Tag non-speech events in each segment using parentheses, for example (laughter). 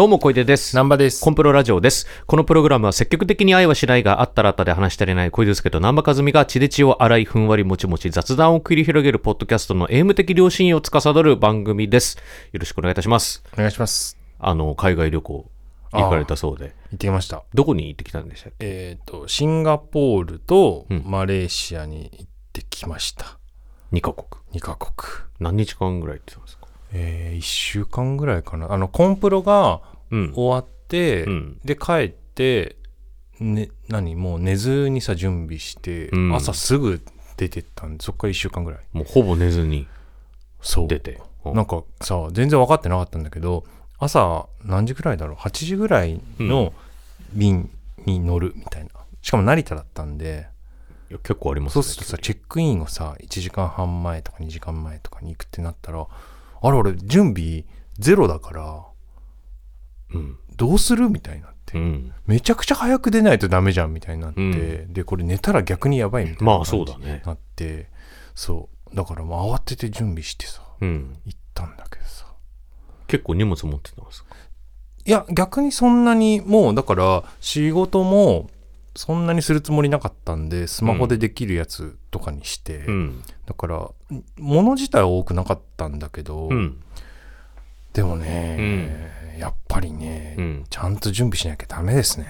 どうも小出です。南波です。コンプロラジオです。このプログラムは積極的に愛はしないがあったらあったで話し足りない小出介と南波和美が血で血を洗いふんわりもちもち雑談を繰り広げるポッドキャストのエイム的良心を司る番組です。よろしくお願いいたします。お願いします。あの、海外旅行行かれたそうで。行ってきました。どこに行ってきたんでしたっけ？えっ、と、シンガポールとうんマレーシアに行ってきました。?2 カ国。2カ国。何日間ぐらい行ってたんですか？えー、1週間ぐらいかな。あの、コンプロがうん。終わって、うんで、帰って、ね、何？もう寝ずにさ、準備して、うん朝すぐ出てったんで、そっから1週間ぐらい。もうほぼ寝ずにそう。出て。うんなんかさ、全然分かってなかったんだけど、朝何時ぐらいだろう ?8 時ぐらいの便に乗るみたいな。しかも成田だったんで、いや結構ありますね。そうするとさ、チェックインをさ、1時間半前とか2時間前とかに行くってなったら、あれ俺準備ゼロだから、うん。どうする？みたいになって、うん。めちゃくちゃ早く出ないとダメじゃんみたいになって、うんで、これ寝たら逆にやばいみたいなまあ感じそうだねになって、そう。だからもう慌てて準備してさ、うん。行ったんだけどさ。結構荷物持ってたんですか？いや、逆にそんなに、もうだから仕事もそんなにするつもりなかったんで、スマホでできるやつとかにして、うん。だから、物自体は多くなかったんだけど、うん。でもね、やっぱりね、うん。ちゃんと準備しなきゃダメですね。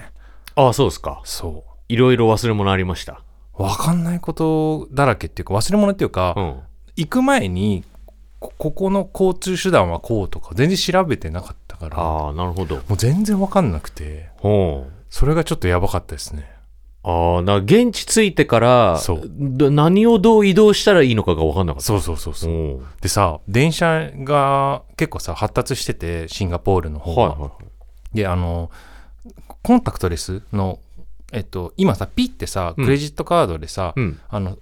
ああ、そうですか。そいろいろ忘れ物ありました。う。わかんないことだらけっていうか、忘れ物っていうか、うん。行く前に、こここの交通手段はこうとか、全然調べてなかったから、もああ、なるほど。う全然わかんなくて。それがちょっとやばかったですね。ああ、だから現地着いてから、そうど何をどう移動したらいいのかが分かんなかった。そうそうそうそう。でさ、電車が結構さ、発達してて、シンガポールの方が。はいはいはい。で、あの、コンタクトレスの、えっと、今さ、ピッてさ、うんクレジットカードでさ、うん。あの、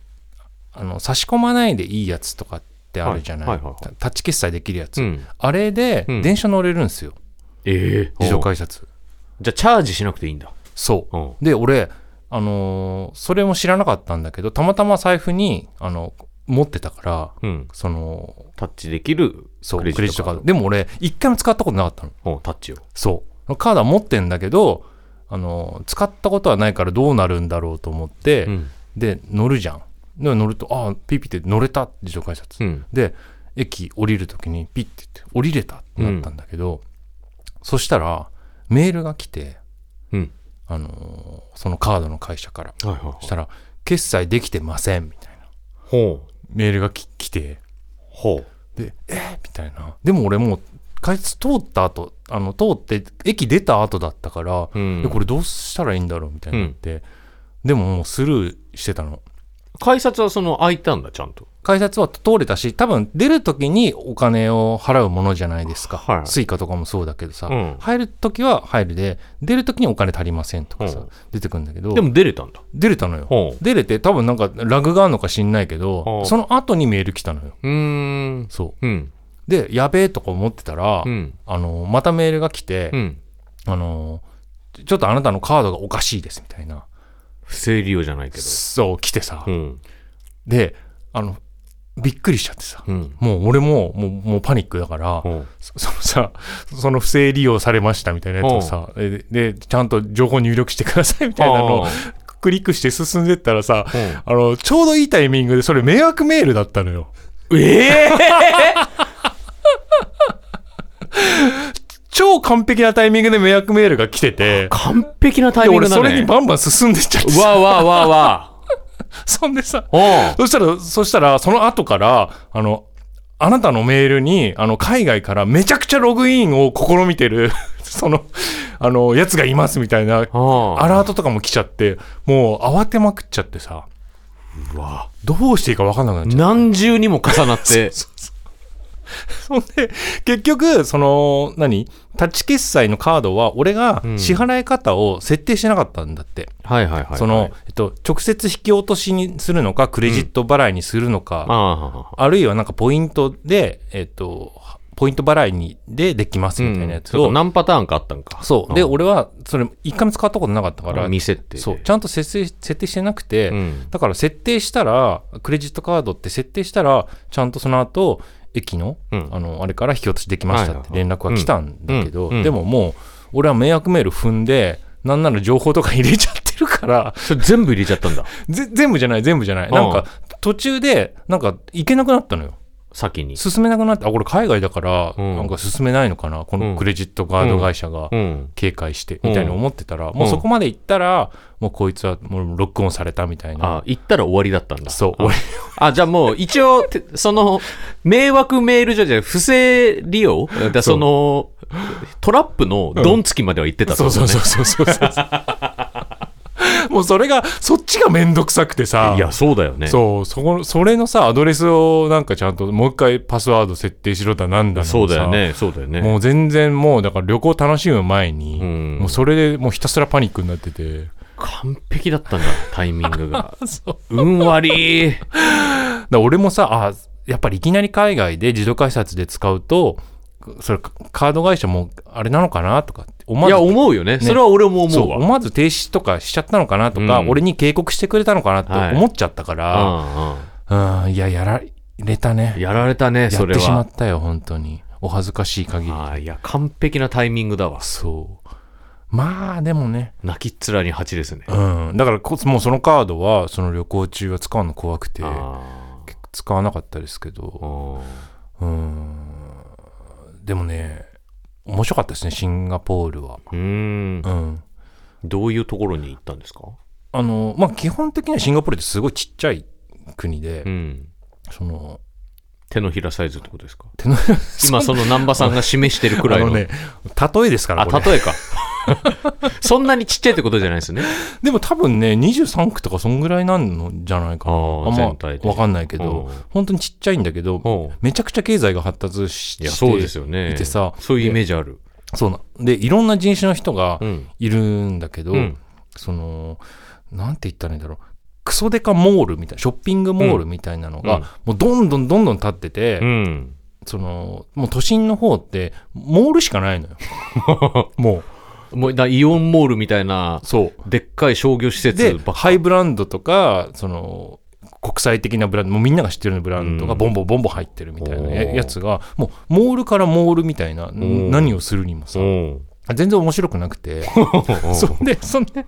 あの、差し込まないでいいやつとかってあるじゃない,、はいはいはいはいタッチ決済できるやつ。うん。あれでうん、電車乗れるんですよ。ええ自動改札。じゃあ、チャージしなくていいんだ。そう。うん。で、俺、あのーそれも知らなかったんだけど、たまたま財布に、あの、持ってたから、うん。その、タッチできるそう、ククレジットカード。レジットカード。でも俺、一回も使ったことなかったの。タッチを。そう。カードは持ってんだけど、あの、使ったことはないからどうなるんだろうと思って、うん。で、乗るじゃん。で、乗ると、ああ、ピッピって乗れた、自動改札。うん。で、駅降りるときにピッて言って、降りれたってなったんだけど、そしたら、メールが来て、うん。あのーそのカードの会社から。はいはいはい。そしたら、決済できてません、みたいな。ほう。メールがき来て、ほで、えーみたいな。でも俺もう、改札通った後、あの、通って、駅出た後だったから、う。うん。でこれどうしたらいいんだろうみたいになって、でももうスルーしてたの。改札はその開いたんだ、ちゃんと。改札は通れたし、多分出るときにお金を払うものじゃないですか。はい Suica とかもそうだけどさ、うん入るときは入るで、出るときにお金足りませんとかさ、うん出てくるんだけど、でも出れたんだ。出れたのよ。出れて多分なんかラグがあるのか知んないけど、うんその後にメール来たのよ。うーん。そう。うん。で、やべえとか思ってたら、うん。あの、またメールが来て、うん。あの、ちょっとあなたのカードがおかしいですみたいな。不正利用じゃないけど。そう、来てさ。うん。で、あの、びっくりしちゃってさ。うん。もう俺も、もう、もうパニックだから。そ (laughs) そのさ、その不正利用されましたみたいなやつをさ、で、でちゃんと情報入力してくださいみたいなのをあ (laughs) クリックして進んでったらさ、ーあの、ちょうどいいタイミングでそれ迷惑メールだったのよ。うんええ (laughs) 超完璧なタイミングで迷惑メールが来てて、完璧なタイでミングだね。俺それにバンバン進んでっちゃってさ、わあわあわあわ (laughs) そんでさ、あ。そしたら、そしたら、その後から、あの、あなたのメールに、あの、海外からめちゃくちゃログインを試みてる、(laughs) その、あの、やつがいますみたいな、アラートとかも来ちゃって、もう慌てまくっちゃってさ、うわどうしていいか分かんなくなっちゃっ何重にも重なって。た。そ (laughs) んで、結局、その、何？タッチ決済のカードは、俺がうん支払い方を設定してなかったんだって。はいはいはいはい。その、えっと、直接引き落としにするのか、クレジット払いにするのか、ああ。あるいはなんかポイントで、えっと、ポイント払いにでできますみたいなやつを、そうか何パターンかあったんか。そう。で、ん俺は、それ、一回も使ったことなかったから、見せて。そう。ちゃんと設定、設定してなくて、うん。だから設定したら、クレジットカードって設定したら、ちゃんとその後、駅のうん。あのあれから引き落としできましたって連絡が来たんだけど、でももう俺は迷惑メール踏んでなんなら情報とか入れちゃってるからそれ全部入れちゃったんだ。(laughs) ぜ全部じゃない全部じゃない。んなんか途中でなんか行けなくなったのよ先に。進めなくなってあこれ海外だからうん。なんか進めないのかな？こうん。のクレジットカード会社がうん。警戒してみたいに思ってたらもうそこまで行ったらもうこいつはもうロックオンされたみたいな。あ、行ったら終わりだったんだ。そうあ。あ、じゃあもう一応、てその、迷惑メール上じゃ不正利用？だその、トラップのドンつきまでは行ってたってそうそうそうそうそうそう (laughs) (laughs) もうそれがそっちがめんどくさくてさいや、そうだよね。そうそこそれのさアドレスをなんかちゃんともう一回パスワード設定しろだなんだそうだよね。そうだよね。もう全然もうだから旅行楽しむ前に、うんもうそれでもうひたすらパニックになってて完璧だったんだ、タイミングが。(laughs) そう運悪い。だ俺もさあやっぱりいきなり海外で自動改札で使うとそれカード会社もあれなのかなとかって思わずいや、思うよね。ね。それは俺も思うわ。思わず停止とかしちゃったのかなとか、うん。俺に警告してくれたのかなって思っちゃったから、うんうん、いややられたね。うん。やられたね、やそれってしまは。ったよ本当に。お恥ずかしい限り。ああ、いや、完璧なタイミングだわ。そう。まあでもね。泣きっ面に蜂ですね。うん。だからこもうそのカードはその旅行中は使うの怖くてあ使わなかったですけあど。うん。うん。でもね面白かったですねシンガポールはうーんう。んどういうところに行ったんですか？あのまあ基本的にはシンガポールってすごいちっちゃい国で、うん。その手のひらサイズってことですか？手の今その南波さんが示してるくらいの。あのね例えですからあ、これ例えか。(laughs) そんなにちっちゃいってことじゃないですね。でも多分ね23区とかそんぐらいなんのじゃないかなあーあんま全体で分かんないけうんど本当にちっちゃいんだけどうんめちゃくちゃ経済が発達してそうですよね。いてさそういうイメージある。そうなでいろんな人種の人がうん。いるんだけど、うんそのなんて言ったらいいんだろうクソデカモールみたいなショッピングモールみたいなのが、うん。もうどんどんどんどん立ってて、うん。そのもう都心の方ってモールしかないのよ。も (laughs) もうだイオンモールみたいなうそう。でっかい商業施設でばっか。ハイブランドとかその国際的なブランドもうみんなが知ってるブランドがうん。ボンボンボンボン入ってるみたいなややつがもうモールからモールみたいなん。何をするにもさ。うん全然面白くなくて。(laughs) (laughs) そんでそんで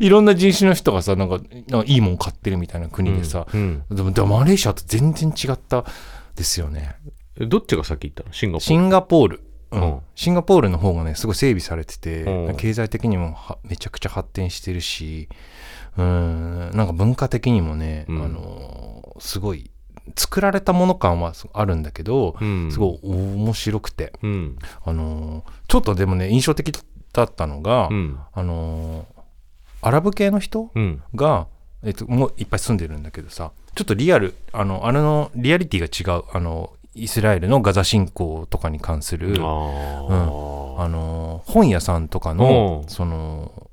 いろんな人種の人がさなんかいいもん買ってるみたいな国でさ、うんでもでもマレーシアと全然違ったですよね。えどっちが先行ったの？シンガポール。シンガポール、うん。うん。シンガポールの方がねすごい整備されてて、うん。経済的にもはめちゃくちゃ発展してるしうん。なんか文化的にもね、うん。あのすごい作られたもの感はあるんだけど、うん。すごい面白くて。うん。あのちょっとでもね印象的だったのが、うん。あのアラブ系の人うん。が、えっと、もういっぱい住んでるんだけどさちょっとリアルあのあれのリアリティが違うあのイスラエルのガザ侵攻とかに関するあの本屋さんとかのうん。その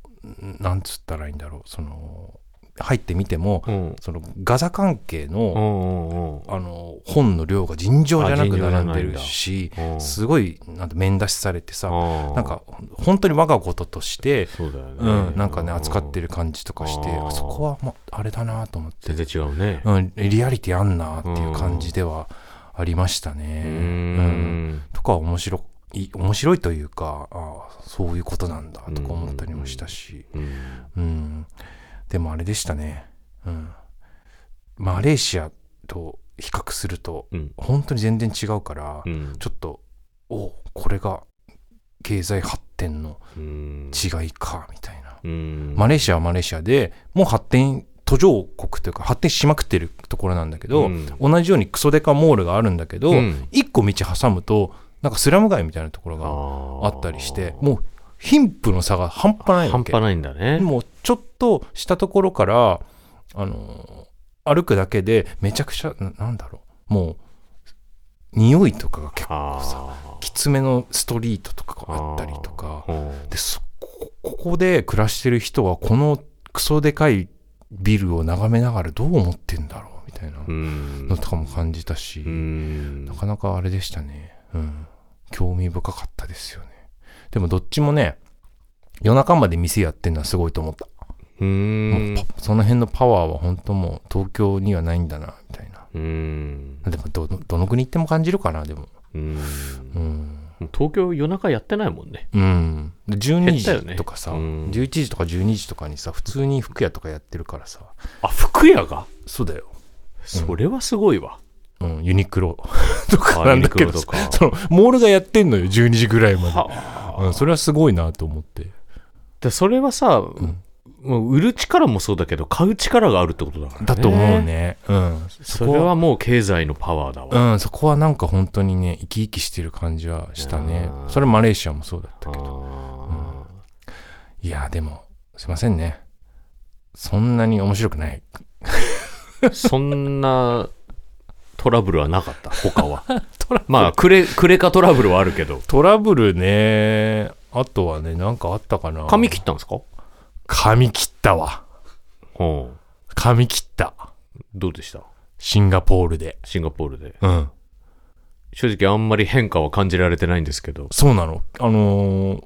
なんつったらいいんだろうその入ってみてもうん。そのガザ関係うのんうんうん。あの本の量が尋常じゃなく並んでるしうん。すごいなんて面出しされてさあー。なんか本当に我がこととしてそううん、なんかね扱ってる感じとかしてあそこは、ま、あれだなと思って、全然違うね。うん、リアリティあんなっていう感じではありましたね。うん。ん。とか面白い面白いというかあーそういうことなんだとか思ったりもしたし、うん。うん、でもあれでしたね、うん、マレーシアと比較するとうん。本当に全然違うから、うん。ちょっとおこれが経済発展のうん。違いかみたいな。うん。マレーシアはマレーシアでもう発展途上国というか発展しまくってるところなんだけど、うん。同じようにクソデカモールがあるんだけど、うん。一個道挟むとなんかスラム街みたいなところがあったりしてもう貧富の差が半端ないわけ。半端ないんだね。もうちょっとしたところからあの歩くだけでめちゃくちゃななんだろう。もう匂いとかが結構さあきつめのストリートとかがあったりとか。でそこここで暮らしてる人はこのクソでかいビルを眺めながらどう思ってんだろうみたいなうん。のとかも感じたし、うん。なかなかあれでしたね、うん、興味深かったですよねでもどっちもね夜中まで店やってんのはすごいと思った、うもんうパその辺のパワーは本当もう東京にはないんだなみたいなうーん。でもど、どの国行っても感じるかな、でも。うーん。うん。東京夜中やってないもんね。うん。で12減ったよね時とかさ、うん11時とか12時とかにさ、普通に服屋とかやってるからさ。あ、服屋が？そうだよ。それはすごいわ。うん、ユニクロとかあなんだけどその、モールがやってんのよ、12時ぐらいまで。はうん、それはすごいなと思って。でそれはさ、もう売る力もそうだけど、買う力があるってことだからね。だと思う。ね。うん。それはもう経済のパワーだわ。うん、そこはなんか本当にね、生き生きしてる感じはしたねそれマレーシアもそうだったけど。あいや、でも、すいませんね。そんなに面白くない。ーそんなトラブルはなかった、他は。(laughs) まあ、クレ、クレカトラブルはあるけど。トラブルね、あとはね、なんかあったかな。髪切ったんですか？髪切ったわ。うん。髪切った。どうでした？シンガポールで。シンガポールで。うん。正直あんまり変化は感じられてないんですけど。そうなの。あのー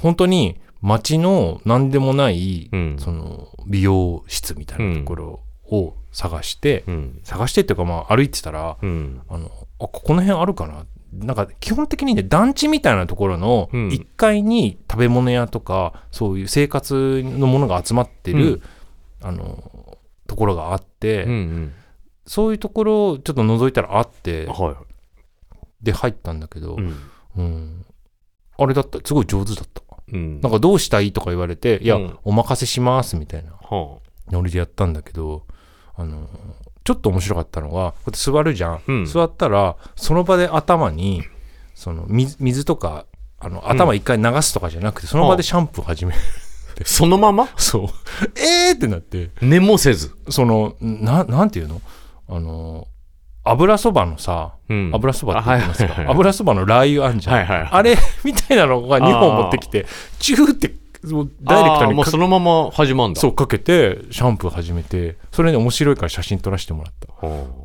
本当に街の何でもない、うんその美容室みたいなところを探して、うん。探してっていうかまあ歩いてたら、うん。あの、あ、ここの辺あるかな？なんか基本的にね、団地みたいなところのうん1階に食べ物屋とか、そういう生活のものが集まってる、あの、ところがあって、うんうん。そういうところをちょっと覗いたらあって、はで入ったんだけどい。う、ん。うんあれだった、すごい上手だった。うん。なんかどうしたいとか言われて、いや、うんお任せしますみたいなはノリでやったんだけど、あの、ちょっと面白かったのは、こうやって座るじゃん。うん。座ったら、その場で頭に、その水水とか、あの、頭一回流すとかじゃなくて、その場でシャンプー始める。あ (laughs) そのまま？(laughs) そう。えー！ってなって、寝もせず。その、な、なんていうの？あの、油そばのさ、うん。油そばって言ってますか？あはいはいはい油そばのラー油あんじゃん。はいはいはいあれみたいなのが2本持ってきて、チューって、もうダイレクトあーもうそのまま始まるんだ。そうかけて、シャンプー始めて、それね、面白いから写真撮らせてもらった。はあ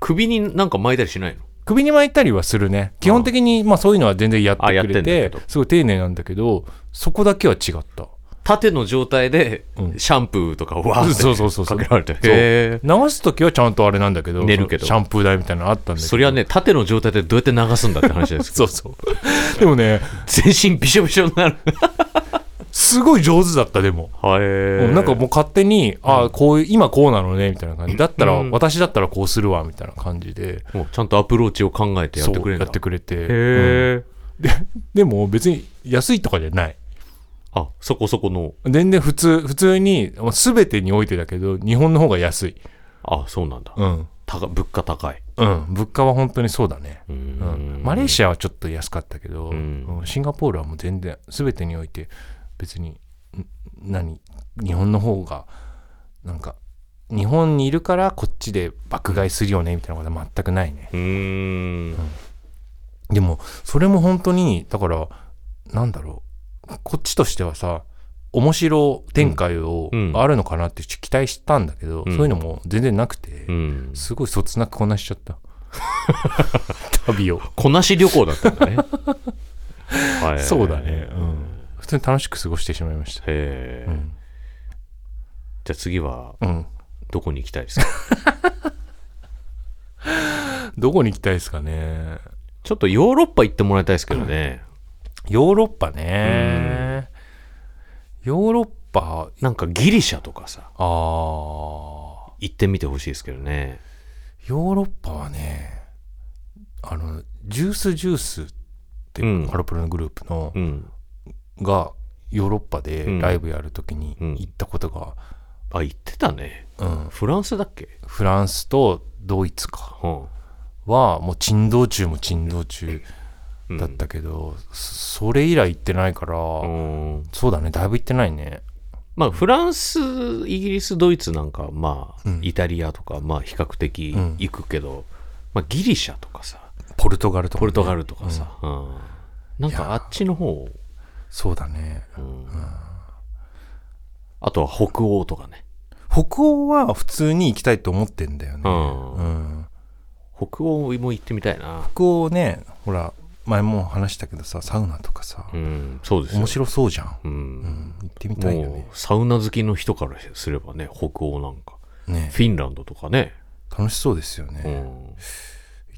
首になんか巻いたりしないの？首に巻いたりはするね。基本的に、まあそういうのは全然やってくれてすごい丁寧なんだけど、そこだけは違った。縦の状態でうんシャンプーとかをわーってそうそうそうそうかけられて。そうへ流すときはちゃんとあれなんだけど、寝るけどシャンプー台みたいなのあったんだけど。そりゃね、縦の状態でどうやって流すんだって話ですけど。(laughs) そうそう。でもね、(laughs) 全身びしょびしょになる。すごい上手だった、でも。はうんなんかもう勝手に、ああ、こういう、今こうなのね、みたいな感じ。だったら、うん私だったらこうするわ、みたいな感じで。もうちゃんとアプローチを考えてやってくれるやってくれて。うえ。でも別に安いとかじゃない。あ、そこそこの。全然普通、普通に、すべてにおいてだけど、日本の方が安い。あ、そうなんだ。うん。高物価高い。うん。物価は本当にそうだね。ううんん。マレーシアはちょっと安かったけど、うんうんシンガポールはもう全然、すべてにおいて、別に、ん何？日本の方が、なんか、日本にいるからこっちで爆買いするよね、みたいなことは全くないね。うーん。でも、それも本当に、だから、なんだろう。こっちとしてはさ、面白展開を、うんあるのかなって期待したんだけど、うんそういうのも全然なくて、うん。すごいそつなくこなしちゃった。旅を。こなし旅行だったんだね。(laughs) はいそうだね。うん。普通に楽しく過ごしてしまいました。へえ、うん。じゃあ次はうん。どこに行きたいですか？(laughs) どこに行きたいですかね？ちょっとヨーロッパ行ってもらいたいですけどね。ヨーロッパね。ヨーロッパ、なんかギリシャとかさ、あー。行ってみてほしいですけどね。ヨーロッパはね、あの、ジュースジュースって、うんハロプロのグループの、うん。が、ヨーロッパでうん。ライブやるときにうん。行ったことが、あ、行ってたね。うん。フランスだっけ？フランスとドイツか、うん。は、もう珍道中も珍道中うん。だったけど、そそれ以来行ってないから、うん。そうだね、だいぶ行ってないね。まあ、フランス、イギリス、ドイツなんか、まあ、うん。イタリアとか、まあ、比較的うん。行くけど、まあ、ギリシャとかさ、ポルトガルとか、ポルトガルとかさ、うん。なんかあっちの方、そうだね。うんあとは北欧とかね。北欧は普通に行きたいと思ってんだよね。うんうん北欧も行ってみたいな。北欧ね、ほら、前も話したけどさ、サウナとかさ、うん、そうですよ面。白そうじゃん。う。うんん、行ってみたいよね。サウナ好きの人からすればね、北欧なんか。ねフィンランドとかね。楽しそうですよね、うん行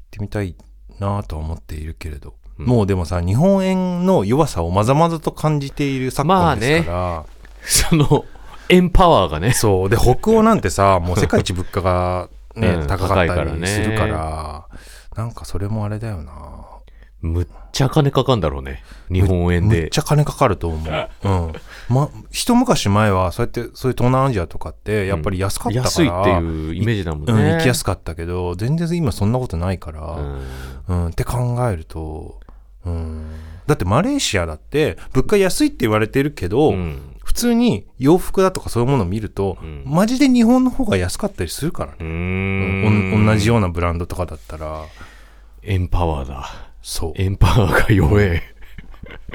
ってみたいなとは思っているけれど、うんもうでもさ日本円の弱さをまざまざと感じている昨今ですから、その、エンパワーがね。そうで北欧なんてさもう世界一物価が、ね (laughs) うん高かったりするからなんかそれもあれだよなむっちゃ金かかんだろうね。日本円でむっち。ゃ金かかると思う。うん。ま、一昔前は、そうやって、そういう東南アジアとかって、やっぱり安かったから、安いっていうイメージだもんね。うん、行きやすかったけど、全然今そんなことないから、うんうん、って考えると、うん。だってマレーシアだって、物価安いって言われてるけど、うん普通に洋服だとかそういうものを見ると、うんマジで日本の方が安かったりするからね。ううん同じようなブランドとかだったら、エンパワーだ。そう。エンパワーが弱え。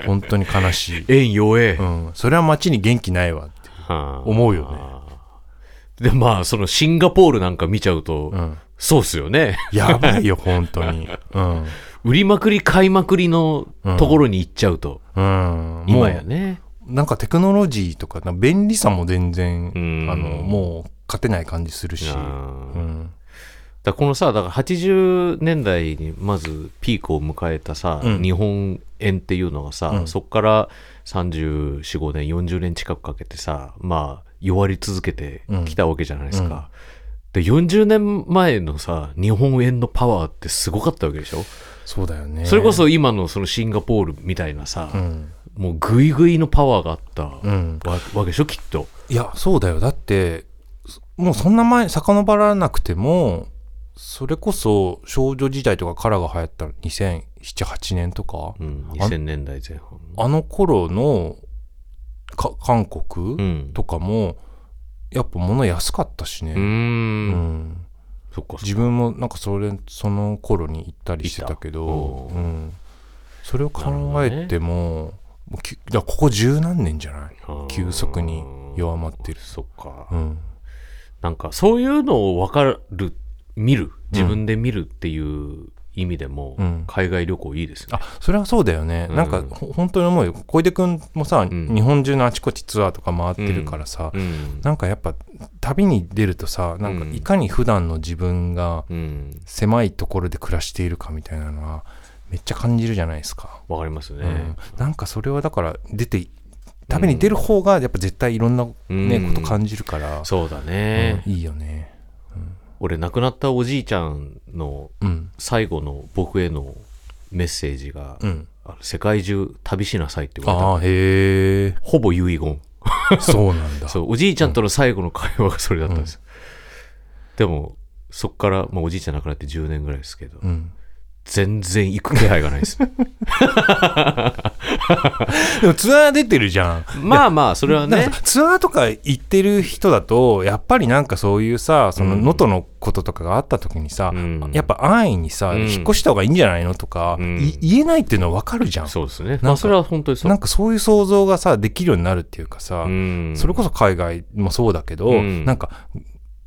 本当に悲しい。円弱え。うん。それは街に元気ないわって。はあ思うよねで、まあ、そのシンガポールなんか見ちゃうと、うん。そうっすよね。やばいよ、本当に。うん。売りまくり買いまくりのところに行っちゃうと、うん。今やね。なんかテクノロジーとか、便利さも全然、うんあの、もう勝てない感じするし。うん。だこのさ、だから80年代にまずピークを迎えたさ、うん日本円っていうのがさ、うんそこから34、5年、40年近くかけてさ、まあ、弱り続けてきたわけじゃないですか。で、40年前のさ、日本円のパワーってすごかったわけでしょ、そうだよね。それこ、そ今のそのシンガポールみたいなさ、うん。もうグイグイのパワーがあったうん。わわけでしょ、きっと。いや、そうだよ。だって、もうそんな前、遡らなくても、それこそ少女時代とかカラーが流行った2007、8年とか、うん、2000年代前半。あの頃のか韓国、うん。とかもやっぱ物安かったしね、うん自分もなんかそれその頃に行ったりしてたけどうん、それを考えてももうきだここ十何年じゃない、急速に弱まってる。そっか。うん、なんかそういうのを分かる、見る、自分で見るっていう意味でも、うん。海外旅行いいですね。あそれはそうだよね、うん。なんかほ本当に思うよ。小出君もさ、ん。日本中のあちこちツアーとか回ってるからさ、うん。なんかやっぱ旅に出るとさなんかうん。いかに普段の自分がうん。狭いところで暮らしているかみたいなのはめっちゃ感じるじゃないですか、わかりますね。うん。なんかそれはだから出て旅に出る方がやっぱ絶対いろんな、ねうん。こと感じるから、そうだね。うん。いいよね俺、亡くなったおじいちゃんのうん。最後の僕へのメッセージが、うん。あの世界中旅しなさいって言われた。ああへえほぼ遺言。そうなんだ。そう、おじいちゃんとの最後の会話がそれだったんです。よ。でも、そっから、まあ、おじいちゃん亡くなって10年ぐらいですけど、うん全然行く気配がないです。(laughs) でもツアー出てるじゃん。まあまあ、それはね。ツアーとか行ってる人だとやっぱりなんかそういうさそのうん。能登のこととかがあった時にさ、うん。やっぱ安易にさ、うん。引っ越した方がいいんじゃないのとか、うん。い言えないっていうのは分かるじゃん。そうですね。まあ、それは本当にそう。なんかそういう想像がさできるようになるっていうかさ、うん。それこそ海外もそうだけど、うん。なんか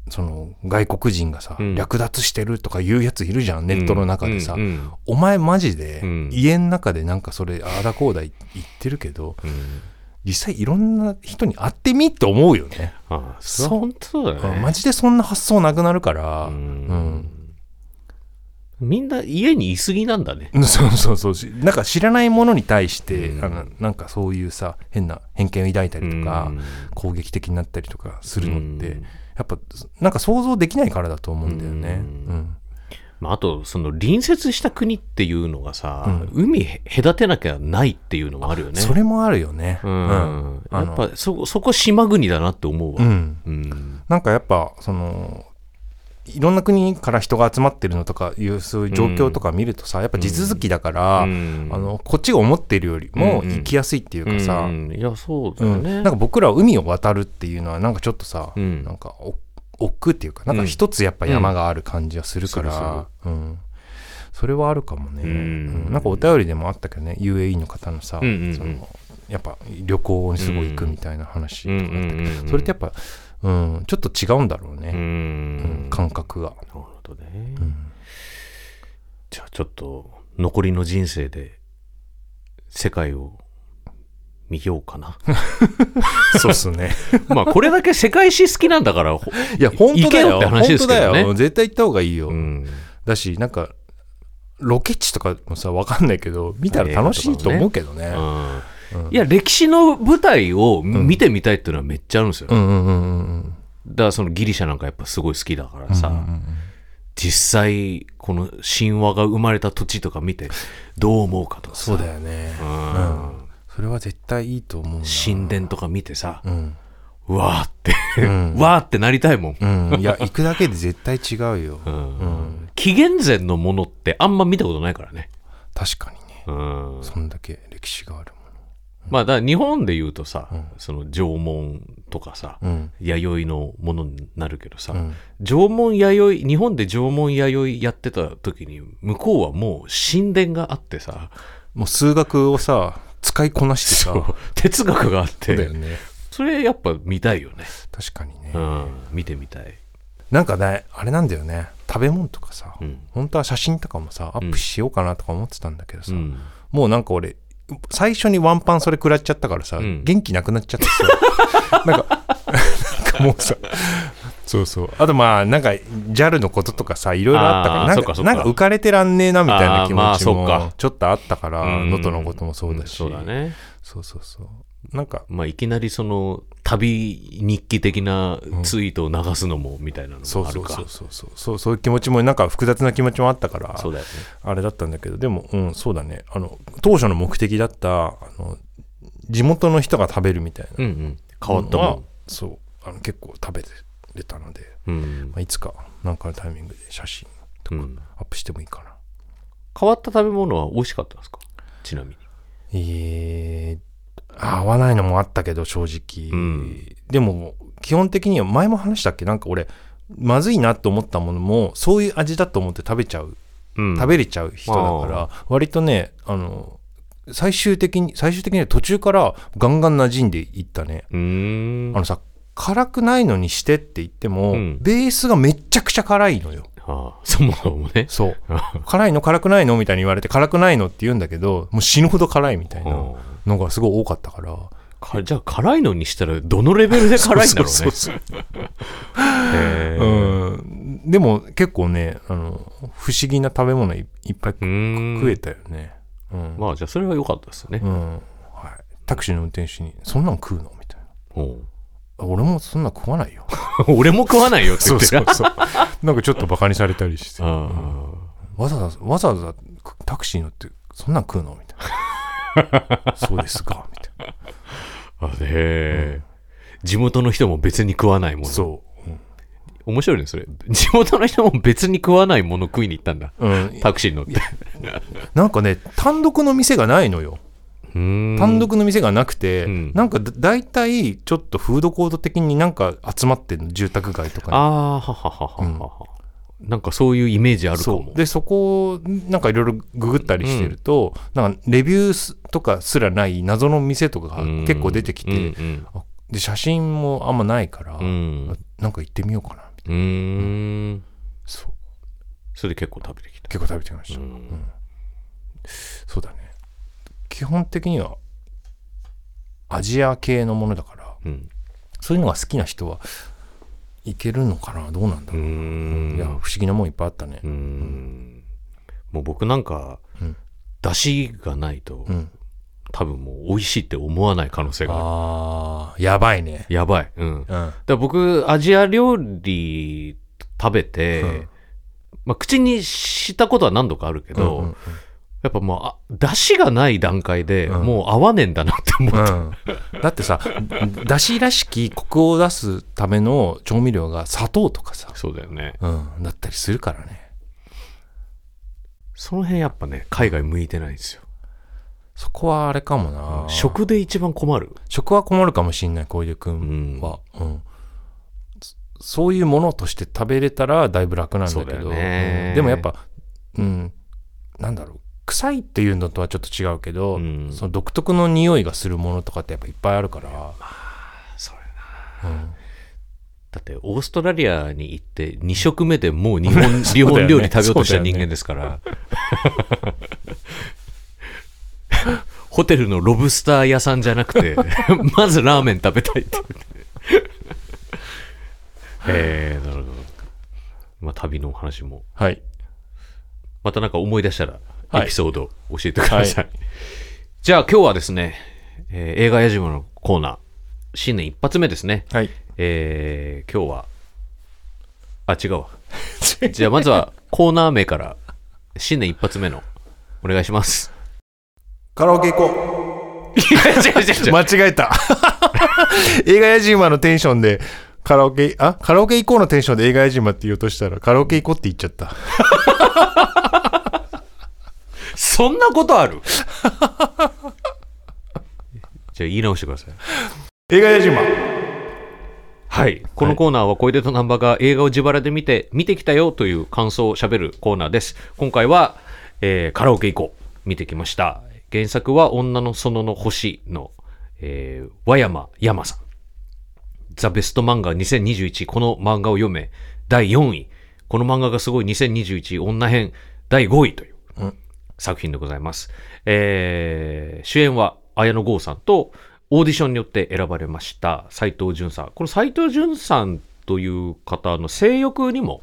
その外国人がさ、うん。略奪してるとか言うやついるじゃんネットの中でさ、うんうん。お前マジでうん。家の中でなんかそれああだこうだ言ってるけどうん。実際いろんな人に会ってみって思うよね、ああ、そう本当だよね。マジでそんな発想なくなるから、ううん。んみんな家にいすぎなんだね。(laughs) そうそうそうしなんか知らないものに対して、うん。あのなんかそういうさ変な偏見を抱いたりとか、うん。攻撃的になったりとかするのって、うんやっぱなんか想像できないからだと思うんだよね。ううんまあ、あと、その隣接した国っていうのがさ、うん海へ隔てなきゃないっていうのもあるよね。それもあるよね。うん。うんやっぱそ、そこ島国だなって思うわ。うんうん。なんかやっぱそのいろんな国から人が集まってるのとかいうそういう状況とか見るとさ、やっぱ地続きだから、うん。あのこっちが思ってるよりも行きやすいっていうかさ、うん。いや、そうだうん。よね。なんか僕らは海を渡るっていうのはなんかちょっとさ、うん。なんかお億劫っていうかなんか一つやっぱ山がある感じはするから、うん。それはあるかもね、うん。うん。なんかお便りでもあったけどね UAE の方のさ、そのやっぱ旅行にすごい行くみたいな話とかあったけど、それってやっぱ、うん、ちょっと違うんだろううね、うんん。感覚が。なるほどね。うんじゃあちょっと残りの人生で世界を見ようかな。(laughs) そうっすね。(laughs) まあ、これだけ世界史好きなんだから、ほいや、本当だよよ。って話ですけどね本当だよ。絶対行った方がいいよ。うん。だし、なんか、ロケ地とかもさ、わかんないけど、見たら楽しいと思うけどね。うんいや、歴史の舞台を見てみたいっていうのはめっちゃあるんですよ。うんうんうんうんだからそのギリシャなんかやっぱすごい好きだからさ、うんうん実際この神話が生まれた土地とか見てどう思うかとかさそうだよね。うんうんそれは絶対いいと思うな。神殿とか見てさ、うん。うわーって、うん (laughs) わーってなりたいもん、うん。いや、行くだけで絶対違うよ。うんうん。紀元前のものってあんま見たことないからね、確かにね。うん、そんだけ歴史があるまあだ日本で言うとさ、うんその縄文とかさ。うん。弥生のものになるけどさ、うん縄文弥生日本で縄文弥生やってた時に向こうはもう神殿があってさもう数学をさ、使いこなしてさ。哲学があってね。それやっぱ見たいよね、確かにね。うん、見てみたい、なんかね、あれなんだよね。食べ物とかさ、うん本当は写真とかもさ、アップしようかなとか思ってたんだけどさ、うん、もうなんか俺、最初にワンパンそれ食らっちゃったからさ、うん。元気なくなっちゃってさ、(laughs) なんか、なんかもうさ、そうそう。あとまあ、なんか、JAL のこととかさ、いろいろあったから、なんか、なんか浮かれてらんねえなみたいな気持ちもか。ちょっとあったから、うん。能登のこともそうだし、そうだね。そうそうそう。なんか、まあいきなりその旅日記的なツイートを流すのもみたいなのそうもあるか、そうそうそうそうそう。そういう気持ちもなんか複雑な気持ちもあったからそうだよね。あれだったんだけどでもうんそうだね。あの当初の目的だったあの地元の人が食べるみたいな。うんうん。変わったはもそう。あの結構食べてれたので、ん、うん。まあ、いつかなんかのタイミングで写真とかうん。アップしてもいいかな、変わった食べ物は美味しかったですか？ちなみに。えー合わないのもあったけど正直、うん。でも基本的には前も話したっけ？なんか俺まずいなと思ったものもそういう味だと思って食べちゃう。うん。食べれちゃう人だから、割とねあの最終的に最終的には途中からガンガン馴染んでいったね、あのさ辛くないのにしてって言っても、うん。ベースがめっちゃくちゃ辛いのよ。ああそもそもね。そう。辛いの？辛くないの？みたいに言われて辛くないのって言うんだけどもう死ぬほど辛いみたいな。うんのがすごい多かったから。かじゃあ辛いのにしたらどのレベルで辛いんだろうね。そうん。でも結構ねあの不思議な食べ物いいっぱい食えたよね。うん、まあじゃあそれは良かったですよね。う、ん。はい、タクシーの運転手に「そんなん食うの?」みたいな。俺もそんな食わないよ。(laughs) 俺も食わないよって言ってる。そう。なんかちょっとバカにされたりして。あわざわざ、わざわざタクシー乗って、そんなん食うの？みたいな。(laughs) そうですか、みたいああで、地元の人も別に食わないもな。の。そう。面白いねそれ。地元の人も別に食わないもの食いに行ったんだ。うん。タクシーに乗って。なんかね、単独の店がないのよ。単単独の店がなくて、うん。なんかだ大体ちょっとフードコート的になんか集まってるの住宅街とかに。ああははははは、なんかそういうイメージあるかも。でそこをなんかいろいろググったりしてると、なんかレビュースとかすらない謎の店とかが結構出てきて、うんあで写真もあんまないから、うん。うんなんか行ってみようかなみたいうーん。なそう。それで結構食べてきた。結構食べてきました、うん。そうだね。基本的にはアジア系のものだからうん。そういうのが好きな人はいけるのかな？どうなんだうろう、ん。いや不思議なもんいっぱいあったね。うーん。もう僕なんか、うん。出汁がないと、うん。多分もう美味しいって思わない可能性がある。あーやばいね。やばい。うん。うん。だ僕アジア料理食べて、うん。まあ、口にしたことは何度かあるけど、うんうんやっぱもうあ出汁がない段階で、うん。もう合わねえんだなって思う、うん、だってさだしらしきコクを出すための調味料が砂糖とかさ、そうだよね。うん、だったりするからね。その辺やっぱね海外向いてないんですよ。そこはあれかもな。食で一番困る？食は困るかもしんない小出君は、うん。そそういうものとして食べれたらだいぶ楽なんだけど、ね。うん。でもやっぱうん。なんだろう臭いっていうのとはちょっと違うけど、うんその独特の匂いがするものとかってやっぱいっぱいあるから、それなうんだってオーストラリアに行って2食目でもう日本 (laughs) 日本料理食べようとした人間ですから、ホテルのロブスター屋さんじゃなくて、(laughs) まずラーメン食べたいって。えー、なるほど。まあ、旅のお話も。はい。またなんか思い出したら、はいエピソード教えてください。じゃあ今日はですね、えー映画やじまのコーナー、新年一発目ですね。はい。えー今日は、あ、違うわ。(laughs) じゃあまずはコーナー名から、新年一発目の、お願いします。カラオケ行こいや、違う違う違う。う。(laughs) 間違えた。(laughs) 映画やじ馬のテンションで、カラオケ、あ？カラオケ行こうのテンションで映画やじ馬って言おうとしたら、カラオケ行こうって言っちゃった。そんなことある？(laughs) じゃあ言い直してください。映画やじ馬。はい。このコーナーは小出と南波が映画を自腹で見て、見てきたよという感想を喋るコーナーです。今回は、えーカラオケ行こう。見てきました。原作は女の園の星の、えー和山山さん。ザ・ベスト漫画2021。この漫画を読め。第4位。この漫画がすごい2021女編第5位といううん作品でございます。えー主演は綾野剛さんとオーディションによって選ばれました斉藤潤さん。この斉藤潤さんという方の性欲にも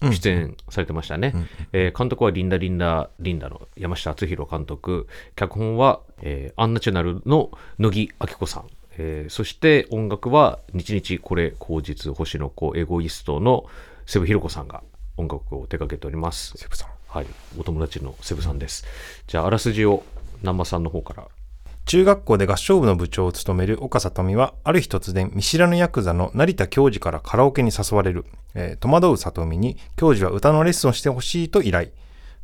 出演されてましたね。えー監督はリンダ・リンダ・リンダの山下敦弘監督。脚本は、えーアンナチュラルの乃木明子さん。えーそして音楽は日々これ口実星の子エゴイストのセブヒロコさんが音楽を手掛けております。セブさん。はい、お友達のセブさんです。じゃあ、あらすじを南波さんの方から。中学校で合唱部の部長を務める岡里美は、ある日突然、見知らぬヤクザの成田教授からカラオケに誘われる。えー戸惑う里美に、教授は歌のレッスンをしてほしいと依頼。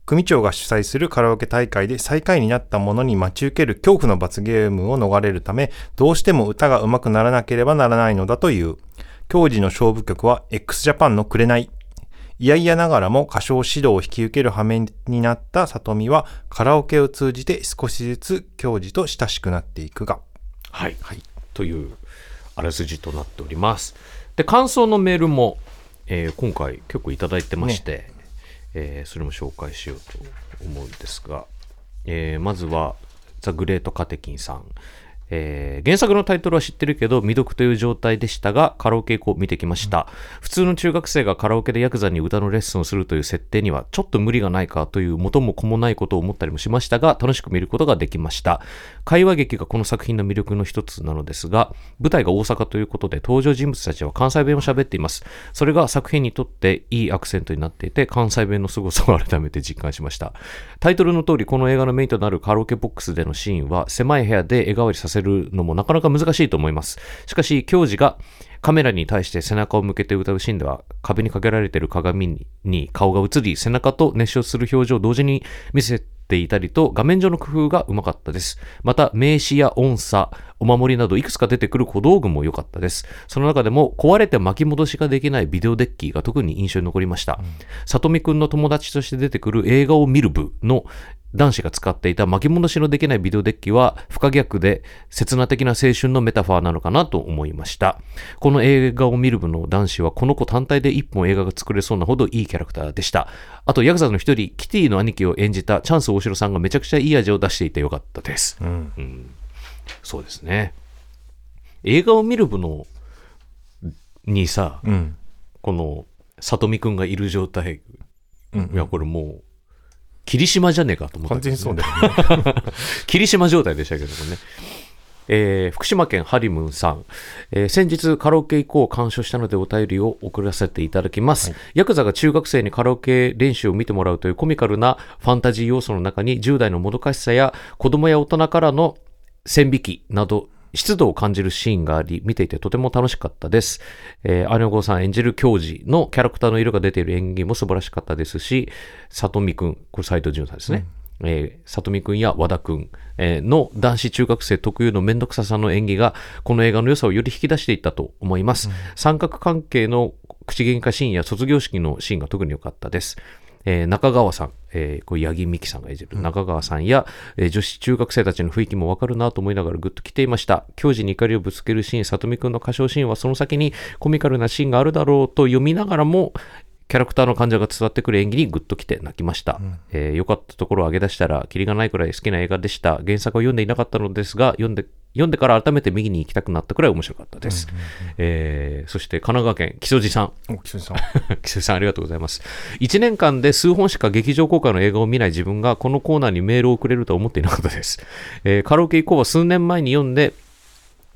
組長が主催するカラオケ大会で最下位になった者に待ち受ける恐怖の罰ゲームを逃れるため、どうしても歌が上手くならなければならないのだという。教授の勝負曲は x ジャパンの紅。いやいやながらも歌唱指導を引き受ける羽目になった里美はカラオケを通じて少しずつ教授と親しくなっていくが。はい。というあらすじとなっております。で、感想のメールも、えー今回結構いただいてまして、えーそれも紹介しようと思うんですが、えーまずは、ザ・グレート・カテキンさん。えー原作のタイトルは知ってるけど未読という状態でしたがカラオケ行こう見てきました、普通の中学生がカラオケでヤクザに歌のレッスンをするという設定にはちょっと無理がないかという元も子もないことを思ったりもしましたが楽しく見ることができました。会話劇がこの作品の魅力の一つなのですが舞台が大阪ということで登場人物たちは関西弁を喋っています。それが作品にとっていいアクセントになっていて関西弁の凄さを改めて実感しました。タイトルの通りこの映画のメインとなるカラオケボックスでのシーンは狭い部屋で絵代わりさせせるのもなかなか難しいと思います。しかし教授がカメラに対して背中を向けて歌うシーンでは壁にかけられている鏡に顔が映り背中と熱唱する表情を同時に見せていたりと画面上の工夫がうまかったです。また名詞や音差お守りなどいくつか出てくる小道具も良かったです。その中でも壊れて巻き戻しができないビデオデッキが特に印象に残りました、里見くんの友達として出てくる映画を見る部の男子が使っていた巻き戻しのできないビデオデッキは不可逆で刹那的な青春のメタファーなのかなと思いました。この映画を見る部の男子はこの子単体で一本映画が作れそうなほどいいキャラクターでした。あとヤクザの一人、キティの兄貴を演じたチャンス大城さんがめちゃくちゃいい味を出していてよかったです。うん。うん、そうですね。映画を見る部のにさ、うん。この里見くんがいる状態、うんいやこれもう霧島じゃねえかと思ったん完全にそうだよね。(laughs) 霧島状態でしたけどもね。えー福島県ハリムンさん、えー先日カラオケ行こうを鑑賞したのでお便りを送らせていただきます、ヤクザが中学生にカラオケ練習を見てもらうというコミカルなファンタジー要素の中に10代のもどかしさや子供や大人からの線引きなど湿度を感じるシーンがあり、見ていてとても楽しかったです。えー、アニョゴさん演じる教授のキャラクターの色が出ている演技も素晴らしかったですし、里見くん、これ斎藤潤さんですね。えー、里見くんや和田くん、えーの男子中学生特有の面倒くささの演技が、この映画の良さをより引き出していったと思います。三角関係の口喧嘩シーンや卒業式のシーンが特に良かったです。えー中川さん、えーこれ八木美希さんが演じる中川さんや、えー女子中学生たちの雰囲気もわかるなと思いながらグッと来ていました。教授に怒りをぶつけるシーン、里見くんの歌唱シーンはその先にコミカルなシーンがあるだろうと読みながらも、キャラクターの感情が伝わってくる演技にグッときて泣きました。えー良かったところを挙げ出したら、キリがないくらい好きな映画でした。原作を読んでいなかったのですが、読んで、読んでから改めて右に行きたくなったくらい面白かったです。えーそして神奈川県木曽路さん。お岸さん木曽路さん (laughs) ありがとうございます。1年間で数本しか劇場公開の映画を見ない自分がこのコーナーにメールをくれるとは思っていなかったです。えーカラオケ以降は数年前に読んで、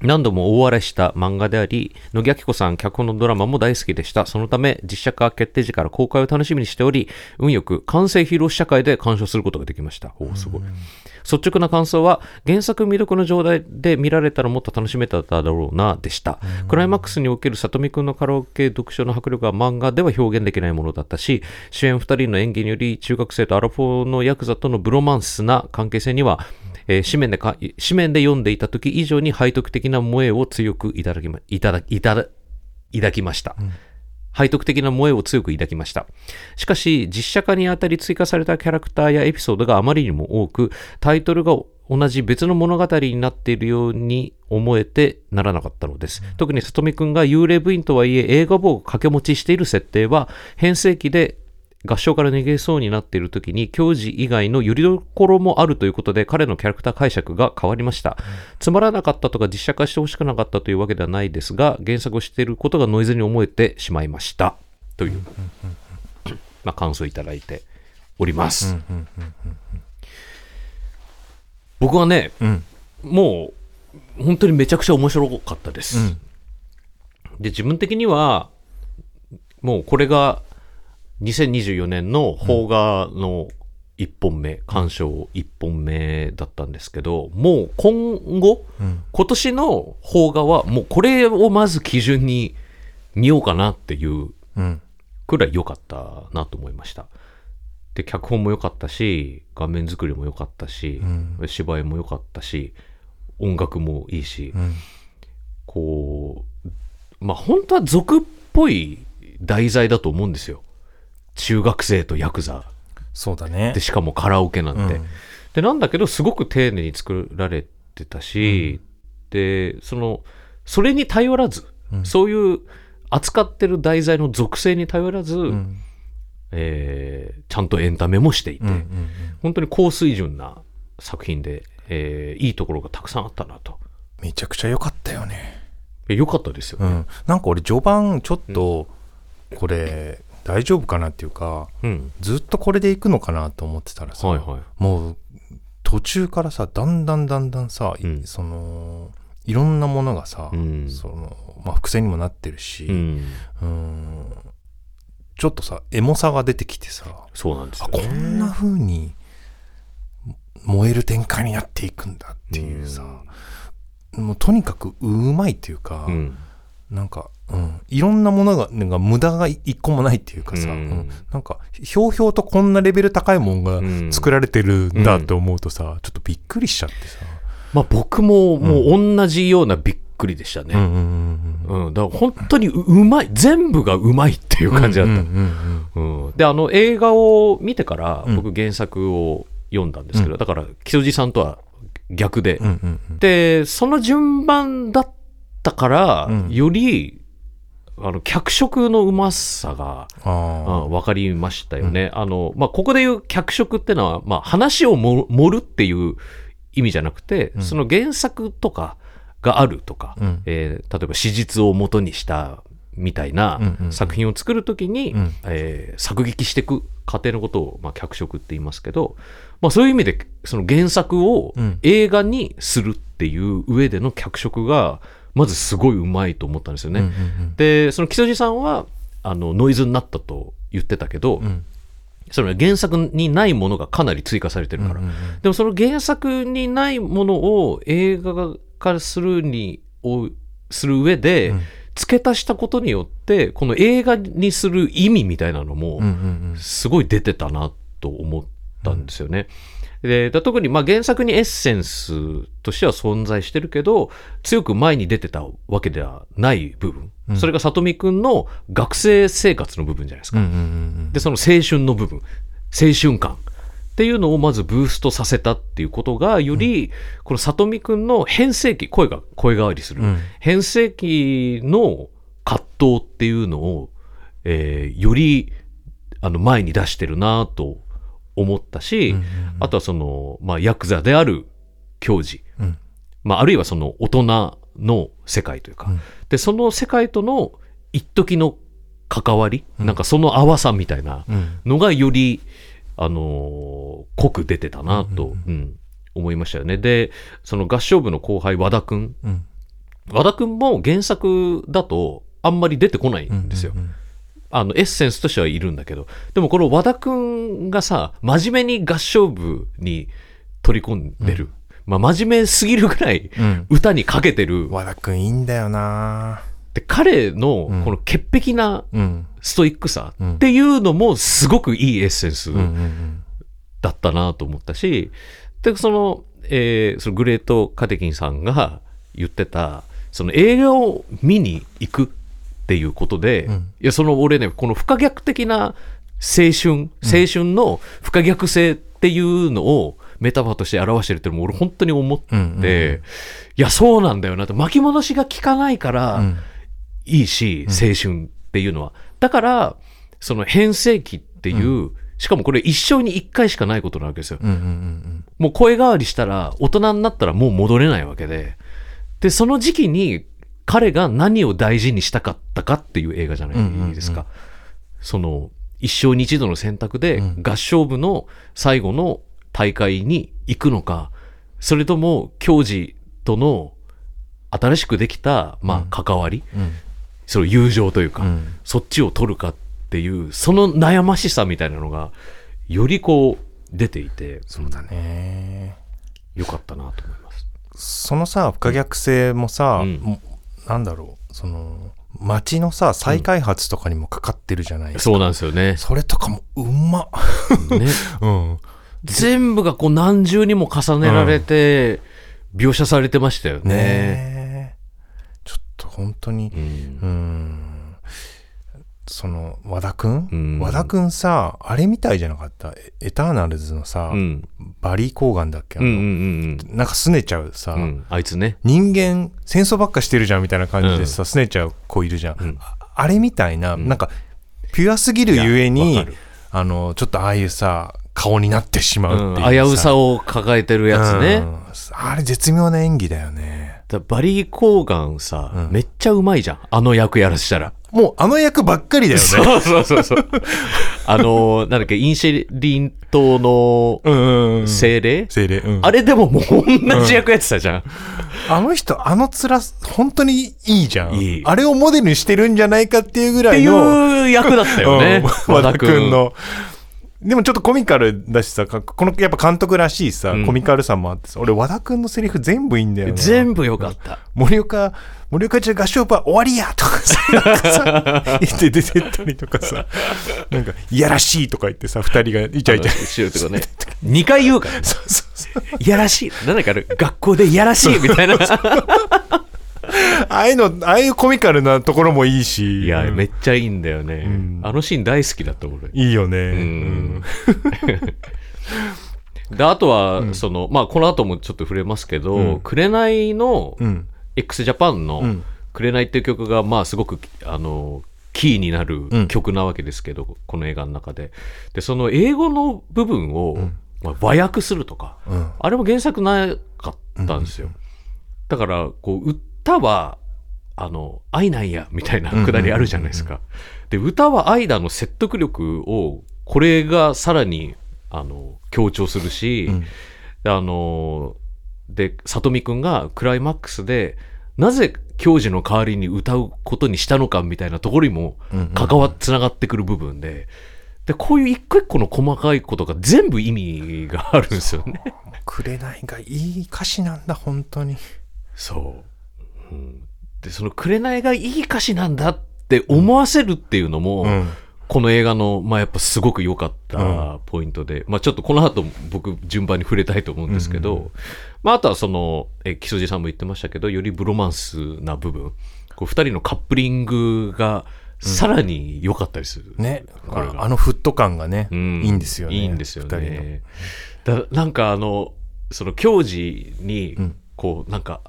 何度も大笑いした漫画であり、野木明子さん脚本のドラマも大好きでした。そのため、実写化決定時から公開を楽しみにしており、運よく完成披露試写会で鑑賞することができました。おーすごい。率直な感想は、原作未読の状態で見られたらもっと楽しめただろうな、でした。クライマックスにおける里見くんのカラオケ読書の迫力は漫画では表現できないものだったし、主演2人の演技により、中学生とアラフォーのヤクザとのブロマンスな関係性には、えー紙面でか紙面で読んでいた時以上に背徳的な萌えを強くいただきまいただいただ抱きました。背徳的な萌えを強く抱きました。しかし、実写化にあたり追加されたキャラクターやエピソードがあまりにも多く、タイトルが同じ別の物語になっているように思えてならなかったのです。特に里見くんが幽霊部員とはいえ映画簿を掛け持ちしている設定は、変声期で合唱から逃げそうになっている時に、教授以外のよりどころもあるということで、彼のキャラクター解釈が変わりました。つまらなかったとか実写化してほしくなかったというわけではないですが、原作をしていることがノイズに思えてしまいました。という、まあ、感想いただいております。僕はね、うんもう本当にめちゃくちゃ面白かったです。で、自分的には、もうこれが2024年の邦画の1本目、鑑賞1本目だったんですけど、もう今後、うん今年の邦画はもうこれをまず基準に見ようかなっていううんくらい良かったなと思いました。で、脚本も良かったし、画面作りも良かったし、芝居も良かったし、音楽もいいし、うんこう、まあ本当は俗っぽい題材だと思うんですよ。中学生とヤクザ。そうだね。で、しかもカラオケなんて。うん。で、なんだけど、すごく丁寧に作られてたし、で、その、それに頼らず、うん。そういう扱ってる題材の属性に頼らず、うん。えーちゃんとエンタメもしていて、うんうん本当に高水準な作品で、えーいいところがたくさんあったなと。めちゃくちゃ良かったよね。え良かったですよね。うん。なんか俺序盤ちょっとこれ大丈夫かなっていうかうん。ずっとこれでいくのかなと思ってたらさ、はいはい。もう途中からさだんだんだんだんさ、いうんそのいろんなものがさ、うんそのまあ、伏線にもなってるし、うん。うんちょっとさエモさが出てきてさそうなんですあよ、ね。こんな風に燃える展開になっていくんだっていうさ、もうとにかくうまいっていうか、うん。なんか、うん、いろんなものがなんか無駄が一個もないっていうかさ、うん。うん。なんかひょうひょうとこんなレベル高いもんがうん。作られてるんだって思うとさ、ちょっとびっくりしちゃってさ、まあ僕ももう同じようなびっくりでしたね。うん。うんうんうん、だから本当にううまい、全部がうまいっていううん感じだった。ううんん。うん。で、あの映画を見てからうん。僕原作を読んだんですけど、うん。だから木曽路さんとは逆で、うんうんうん。で、その順番だったから、うん。より、あの、脚色のうまさが、あうん、分かりましたよね。あの、まあ、ここで言う脚色ってのは、まあ、話をも盛るっていう意味じゃなくて、うん。その原作とかがあるとか、うん。えー例えば史実を元にしたみたいなうんうんうん。作品を作るときに、うん。えー作劇していく過程のことを、まあ、脚色って言いますけど、まあ、そういう意味でその原作をうん。映画にするっていう上での脚色がまずすごいうまいと思ったんですよね。うんうんでその木曽路さんはあのノイズになったと言ってたけど、うん。その原作にないものがかなり追加されてるから、うんうんでもその原作にないものを映画化するにをする上で、うん。付け足したことによってこの映画にする意味みたいなのもうんうん。すごい出てたなと思ったんですよね。でだ特にまあ原作にエッセンスとしては存在してるけど強く前に出てたわけではない部分、うん。それが里見くんの学生生活の部分じゃないですか。うんうんうんでその青春の部分。青春感。っていうのをまずブーストさせたっていうことがより、この里見くんの変声期声が声変わりする、うん。変声期の葛藤っていうのを、えーよりあの前に出してるなと思ったし、あとはその、まあ、ヤクザである教授、うん。まあ、あるいはその大人の世界というか、うん。でその世界との一時の関わり、うん。なんかその淡さみたいなうん。のがより、あのー濃く出てたなと、うんうんうん。思いましたよね。で、その合唱部の後輩和田くん。うん。和田くんも原作だとあんまり出てこないんですよ。うんあの、エッセンスとしてはいるんだけど。でもこの和田くんがさ、真面目に合唱部に取り込んでる。まあ真面目すぎるぐらいうん歌にかけてる。和田くんいいんだよなで彼のうんこの潔癖なうんストイックさうんっていうのもすごくいいエッセンスうんうんだったなと思ったし、で、その、えーそのグレート・カテキンさんが言ってた、その映画を見に行くっていうことで、うんいや、その俺ね、この不可逆的な青春、青春の不可逆性っていうのをメタファーとして表してるっても俺本当に思って、うんうんうんいや、そうなんだよなと。巻き戻しが効かないから、うんいいし、青春っていうのは。だから、その変声期っていう、しかもこれ一生に一回しかないことなわけですよ。うんうんうんもう声変わりしたら、大人になったらもう戻れないわけで。で、その時期に彼が何を大事にしたかったかっていう映画じゃないですか。その、一生に一度の選択でうん。合唱部の最後の大会に行くのか、それとも教授との新しくできた、まあ、関わり、うん。その友情というか、うん。そっちを取るかっていう、その悩ましさみたいなのが、よりこう、出ていて、そうだね。よかったなと思います。そのさ不可逆性もさ、なんだろうその街のさ再開発とかにもかかってるじゃないですか、そうなんですよね。それとかもうんまね。(laughs) うん。全部がこう何重にも重ねられて、描写されてましたよね。ねえ。ちょっと本当にうん。うんその和田くん、うん。和田くんさあれみたいじゃなかった？エエターナルズのさ、うん。バリー・コーガンだっけ？あの、うんうんうんなんか拗ねちゃうさ、うん。うんあいつね。人間戦争ばっかしてるじゃんみたいな感じでさ、拗ねちゃう子いるじゃん、うん。ああれみたいな、ん。なんかピュアすぎるゆえにあのちょっとああいうさ顔になってしまうっていう危うさを抱えてるやつね。うん。あれ絶妙な演技だよね。だバリー・コーガンさ、うん。めっちゃうまいじゃん。あの役やらしたら。もうあの役ばっかりだよね (laughs) そうそうそうそう。あの、なんだっけ、インシェリン島のうんうんうん精霊、精霊、うんあれでももう同じ役やってたじゃん。あの人、あの面、本当にいいじゃん。いいあれをモデルにしてるんじゃないかっていうぐらっていの。いう役だったよね。うん和田くんの。でもちょっとコミカルだしさ、かこのやっぱ監督らしいさ、うんコミカルさもあってさ、俺和田くんのセリフ全部いいんだよね。全部良かった。森岡、森岡ちゃん合唱部は終わりやと (laughs) かさ、言って出てったりとかさ、なんか、いやらしいとか言ってさ、二人がイチャイチャ。しようとかね。(laughs) 2回言うからね。そうそうそういやらしい。なんだかあれ学校でいやらしいみたいな。(laughs) ああいうの、ああいうコミカルなところもいいし。いや、うんめっちゃいいんだよね。んあのシーン大好きだった俺。いいよね。うん (laughs) で、あとは、その、まあ、この後もちょっと触れますけど、うん紅のうん。うん。x ジャパンのうん紅っていう曲が、まあ、すごく、あの、キーになるうん曲なわけですけど、この映画の中で。で、その英語の部分を、まあ、和訳するとか、うん。あれも原作なかったんですよ。だから、こう、歌は、あの、愛なんや、みたいなくだりあるじゃないですか。で、歌は愛だの説得力を、これがさらに、あの、強調するし、うんであの、で、さとみくんがクライマックスで、なぜ教授の代わりに歌うことにしたのかみたいなところにも関わっ、つながってくる部分で、で、こういう一個一個の細かいことが全部意味があるんですよね。紅がいい歌詞なんだ、本当に。そう。うん、で、その紅がいい歌詞なんだって思わせるっていうのも、うん。この映画の、まあ、やっぱすごく良かったうポイントで、まあ、ちょっとこの後僕順番に触れたいと思うんですけど、まあ、あとはその、え、木曽路さんも言ってましたけど、よりブロマンスな部分、こう二人のカップリングがさらに良かったりする。ね。これがあのフット感がね、うんいいんですよね。いいんですよね。だなんかあの、その教授にうん、こう、なんか、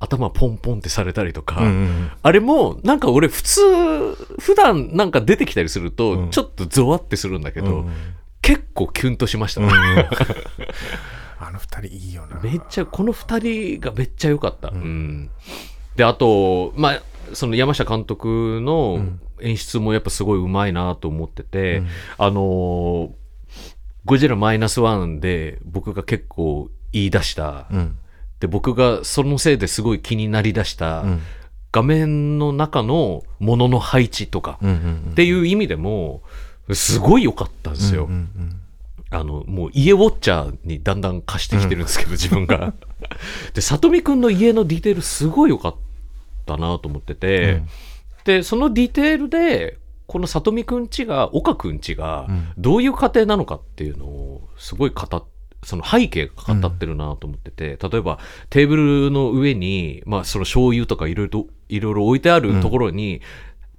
頭ポンポンってされたりとか、うんうんあれもなんか俺普通普段なんか出てきたりするとうん。ちょっとゾワってするんだけど、うん。うん結構キュンとしました、うんうん。(laughs) あの二人いいよな。めっちゃこの2人がめっちゃ良かった、うん。であとまあその山下監督の演出もやっぱすごいうまいなと思ってて、うん。あのーゴジラマイナスワンで僕が結構言い出した、うんで僕がそのせいですごい気になりだした、うん。画面の中のものの配置とか、っていう意味でもすごい良かったんですよ、あのもう家ウォッチャーにだんだん貸してきてるんですけど、(laughs) 自分が。で里見くんの家のディテールすごい良かったなと思ってて、うん。でそのディテールでこの里見くんちが岡くんちがうん。どういう家庭なのかっていうのをすごい語っその背景が語ってるなと思ってて、例えばテーブルの上に、まあ、その醤油とかいろいろいろいろ置いてあるところに、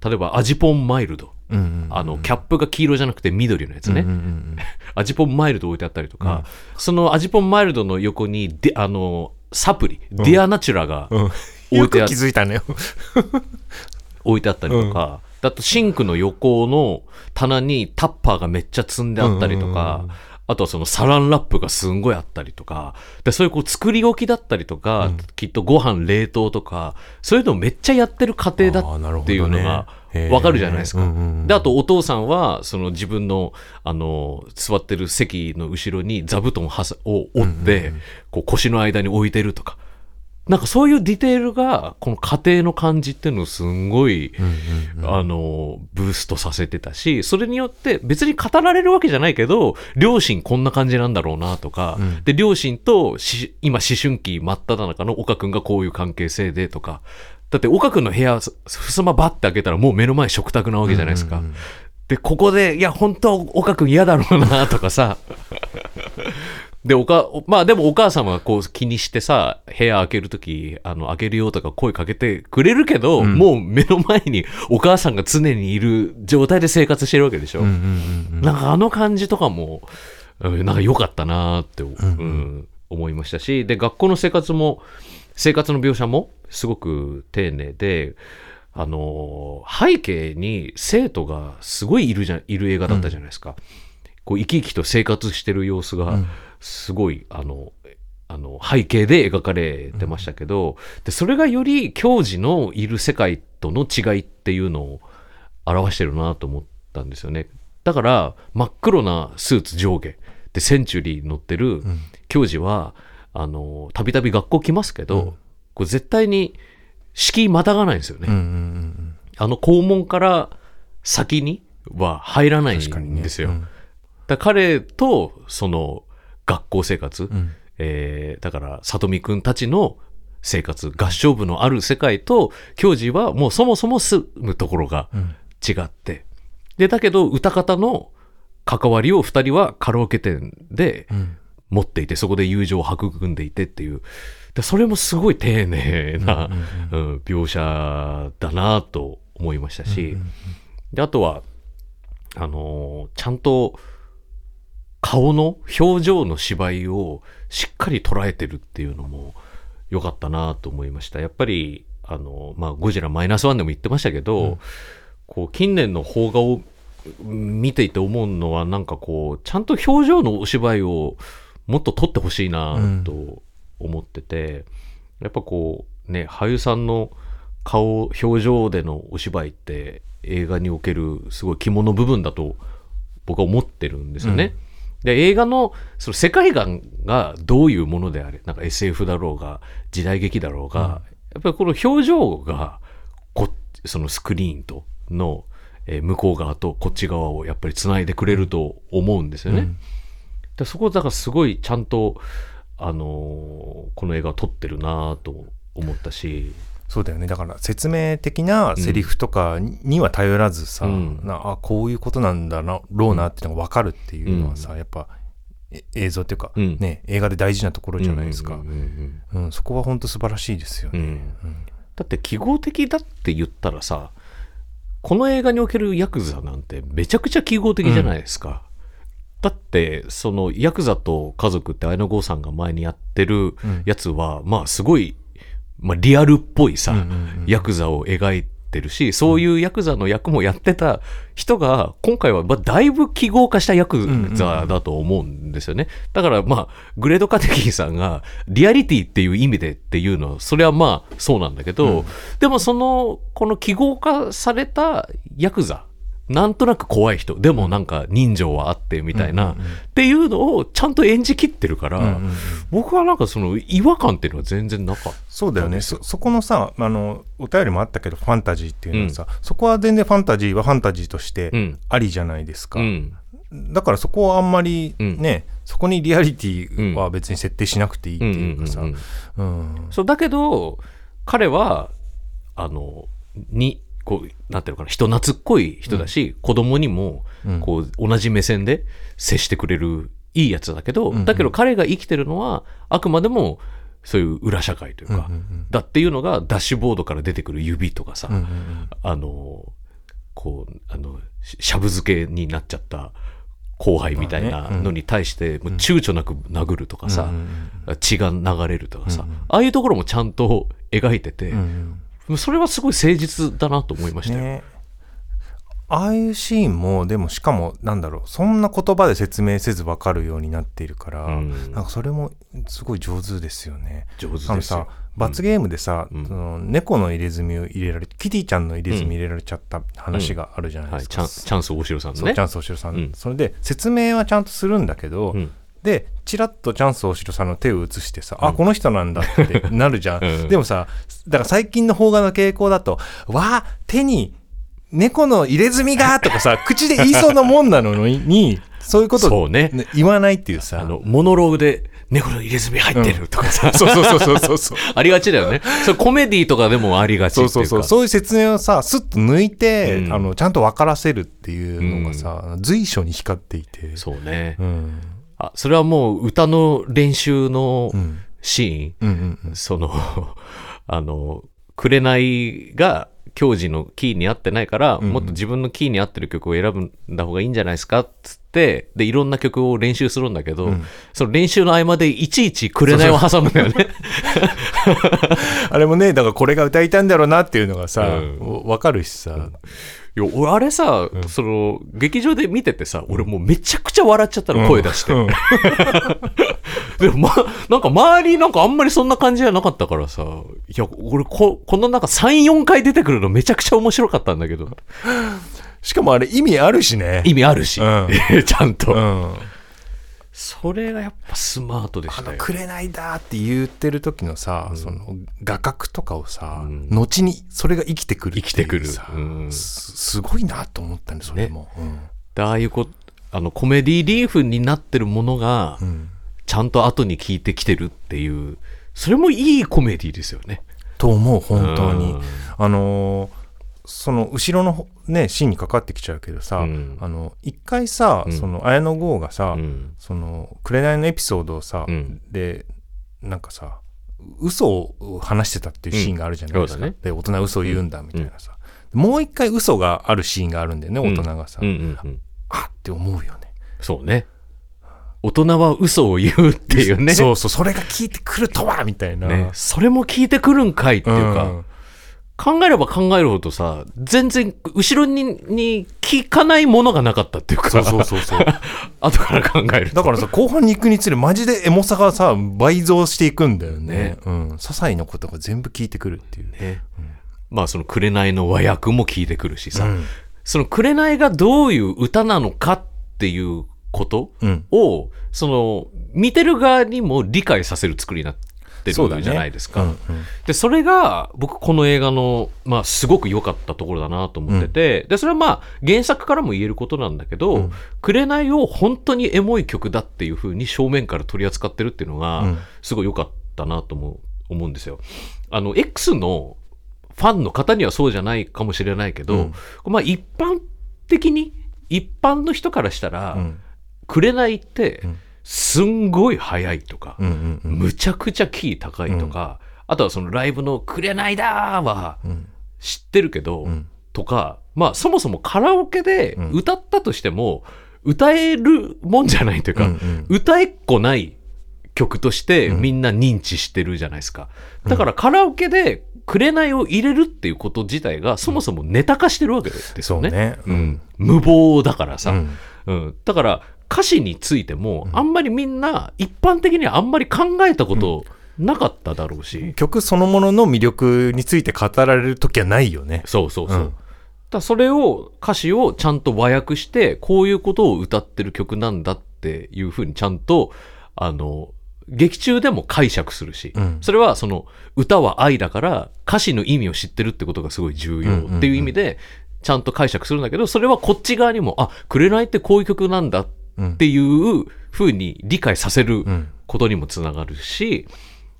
例えば味ポンマイルド。うんうんあのキャップが黄色じゃなくて緑のやつね、うんうん (laughs) 味ポンマイルド置いてあったりとか、その味ポンマイルドの横にであのサプリ、ディアナチュラがうん。うん置いてあ気づいたね。(laughs) 置いてあったりとか、だとシンクの横の棚にタッパーがめっちゃ積んであったりとか、うんうんうんあとはそのサランラップがすんごいあったりとか、でそういうこう作り置きだったりとか、きっとご飯冷凍とか、そういうのをめっちゃやってる家庭だっていうのがわかるじゃないですか。うんうんうんで、あとお父さんは、その自分の、あの、座ってる席の後ろに座布団はさを折って、こう腰の間に置いてるとか。なんかそういうディテールが、この家庭の感じっていうのをすんごい、あの、ブーストさせてたし、それによって別に語られるわけじゃないけど、両親こんな感じなんだろうなとか、うんで、両親とし今思春期真っ只中の岡くんがこういう関係性でとか、だって岡くんの部屋、ふすまバッて開けたらもう目の前食卓なわけじゃないですか。うんうんうんで、ここで、いや、本当岡くん嫌だろうなとかさ。で、おか、まあでもお母様がこう気にしてさ、部屋開けるとき、あの、開けるよとか声かけてくれるけど、うん。もう目の前にお母さんが常にいる状態で生活してるわけでしょ。うんうんうんうん。なんかあの感じとかも、うんなんか良かったなーって、んうん。思いましたし、で、学校の生活も、生活の描写もすごく丁寧で、あのー背景に生徒がすごいいるじゃん、いる映画だったじゃないですか。こう生き生きと生活してる様子がうんすごい、あの、あの背景で描かれてましたけど、でそれがより教授のいる世界との違いっていうのを表してるなと思ったんですよね。だから真っ黒なスーツ上下でセンチュリー乗ってるうん教授はあのたびたび学校来ますけど、うんこれ絶対に敷居またがないんですよね。うんうんうんあの校門から先には入らないんですよ。うんだ彼とその学校生活、うん。えーだから里見くんたちの生活合唱部のある世界と教授はもうそもそも住むところがうん。違って。でだけど歌方の関わりを2人はカラオケ店でうん。持っていてそこで友情を育んでいてっていう。でそれもすごい丁寧な、うん描写だなと思いましたし、であとはあのーちゃんと顔の表情の芝居をしっかり捉えてるっていうのも良かったなと思いました。やっぱりあの、まあ、ゴジラマイナスワンでも言ってましたけど、こう近年の邦画を見ていて思うのはなんかこうちゃんと表情のお芝居をもっと撮ってほしいなと思ってて、やっぱこうね俳優さんの顔表情でのお芝居って映画におけるすごい肝の部分だと僕は思ってるんですよね。で映画のその世界観がどういうものであれなんか SF だろうが時代劇だろうが、やっぱりこの表情がこそのスクリーンとの、えー向こう側とこっち側をやっぱりつないでくれると思うんですよね。うんでそこだからすごいちゃんと、あのーこの映画を撮ってるなと思ったし、そうだよね。だから説明的なセリフとかには頼らずさ、うん。なあこういうことなんだろうなっていうのが分かるっていうのはさ、やっぱえ映像っていうか、うん。ね映画で大事なところじゃないですか、ううんんうん。うんそこは本当素晴らしいですよね、うん。うん。だって記号的だって言ったらさこの映画におけるヤクザなんてめちゃくちゃ記号的じゃないですか、だってそのヤクザと家族って綾野剛さんが前にやってるうん。やつは、まあすごいまあ、リアルっぽいさ、うんうんうんヤクザを描いてるし、そういうヤクザの役もやってた人が、今回はまあだいぶ記号化したヤクザだと思うんですよね。だからまあ、グレードカテキンさんが、リアリティっていう意味でっていうのは、それはまあそうなんだけど、でもその、この記号化されたヤクザ、なんとなく怖い人、でもなんか人情はあってみたいな、っていうのをちゃんと演じきってるから、うんうんうん。僕はなんかその違和感っていうのは全然なかった。そうだよね。そそこのさあのお便りもあったけどファンタジーっていうのはさ、そこは全然ファンタジーはファンタジーとしてうん。ありじゃないですか、うん。だからそこはあんまりうん。ね、そこにリアリティは別に設定しなくていいっていうかさ。だけど彼はあのにこうなんていうのかな人懐っこい人だし、子供にもうん。こう同じ目線で接してくれるいいやつだけど、うんうん。だけど彼が生きてるのはあくまでもそういう裏社会というか、うんうんだっていうのがダッシュボードから出てくる指とかさ、うんうんうん。あのこうあのししゃぶ漬けになっちゃった後輩みたいなのに対してもう躊躇なく殴るとかさ、うんうん。血が流れるとかさ、うんうん。ああいうところもちゃんと描いてて、うんうんそれはすごい誠実だなと思いましたよ。ね。ああいうシーンもでもしかもなんだろうそんな言葉で説明せず分かるようになっているから、うん。なんかそれもすごい上手ですよね。上手ですよ。あのさ罰ゲームでさ、うん。その猫の入れ墨を入れられキティちゃんの入れ墨入れられちゃった話があるじゃないはい、ですか。チャンチャンス大城さんのねチ。ャンス大城さん、うん。それで説明はちゃんとするんだけど、うんでチラッとチャンス大城さんの手を移してさ、あこの人なんだってなるじゃん、(laughs) うん。でもさだから最近の邦画の傾向だと「わあ手に猫の入れ墨が!」とかさ (laughs) 口で言いそうなもんなのにそういうことそうね。ね言わないっていうさ。あの、モノローグで猫の入れ墨入ってるとかさ、そうそうそうそうそうそう。(laughs) ありがちだよね。それコメディとかでもありがちっていう。そそうそう。そういう説明をさスッと抜いて、うん。あのちゃんと分からせるっていうのがさ、随所に光っていて。そうね。うんあ、それはもう歌の練習のうん。シーン、うんうんその、(laughs) あの、紅が教授のキーに合ってないから、んもっと自分のキーに合ってる曲を選んだ方がいいんじゃないですか？っつって、で、いろんな曲を練習するんだけど、ん。その練習の合間でいちいち紅を挟むんだよね。(laughs) あれもねだからこれが歌いたいんだろうなっていうのがさ、うん。分かるしさ、いや、俺あれさ、その、劇場で見ててさ、俺もうめちゃくちゃ笑っちゃったの、声出して。うん。(laughs) でも、ま、なんか周りなんかあんまりそんな感じじゃなかったからさ、いや、俺こ、このなんか3、4回出てくるのめちゃくちゃ面白かったんだけど、しかもあれ意味あるしね。意味あるし、うん。(laughs) ちゃんと、うん。それがやっぱスマートでしたよ。紅だって言ってる時のさ、その画角とかをさ、うん。後にそれが生きてくる生きてくる。さうん。すすごいなと思ったんでそれも。でああいうこあのコメディリーフになってるものがうんうん。ちゃんと後に聞いてきてるっていうそれもいいコメディですよね。と思う本当に。うん。あのーその後ろのねシーンにかかってきちゃうけどさ、うん。あの一回さ、うん。その綾野剛がさ、うん。その紅のエピソードをさ、うん。でなんかさ嘘を話してたっていうシーンがあるじゃないですか、ね。で大人は嘘を言うんだみたいなさ、もう一回嘘があるシーンがあるんだよね大人がさ、あって思うよね。そうね。大人は嘘を言うっていうね。そうそうそれが聞いてくるとはみたいな、ね。それも聞いてくるんかいっていうか、うん考えれば考えるほどさ全然後ろにに聞かないものがなかったっていうか。そうそうそうそう。(laughs) 後から考えると。だからさ後半に行くにつれマジでエモさがさ倍増していくんだよね。ね。うん、些細なことが全部聞いてくるっていう。ね、まあその紅の和訳も聞いてくるしさ、うん。その紅がどういう歌なのかっていうことうん。を、その見てる側にも理解させる作りになってそうだね。るじゃないですか。うんうん。で、それが僕この映画の、まあすごく良かったところだなと思ってて、で、それはまあ原作からも言えることなんだけど、うん。紅を本当にエモい曲だっていう風に正面から取り扱ってるっていうのが、うん。すごい良かったなと思う思うんですよ。あの、X のファンの方にはそうじゃないかもしれないけど、うん。まあ一般的に、一般の人からしたら、うん。紅ってうんすんごい速いとか、うんうんうん。むちゃくちゃキー高いとか、あとはそのライブの「紅だ!」はうん。知ってるけど、うん。とかまあそもそもカラオケでうん。歌ったとしても、歌えるもんじゃないというか、うんうん。歌えっこない曲としてうん。みんな認知してるじゃないですか。だからカラオケで紅を入れるっていうこと自体がそもそもネタ化してるわけですよね。そうね。うん、無謀だからさ、うん。うん。だから歌詞についてもあんまりみんな一般的にはあんまり考えたことなかっただろうし、曲そのものの魅力について語られる時はないよね。そうそうそう。うん。だそれを歌詞をちゃんと和訳してこういうことを歌ってる曲なんだっていうふうにちゃんとあの劇中でも解釈するし、うん。それはその歌は愛だから歌詞の意味を知ってるってことがすごい重要っていう意味でちゃんと解釈するんだけどそれはこっち側にもあ紅ってこういう曲なんだっていうふうに理解させるうんことにもつながるし、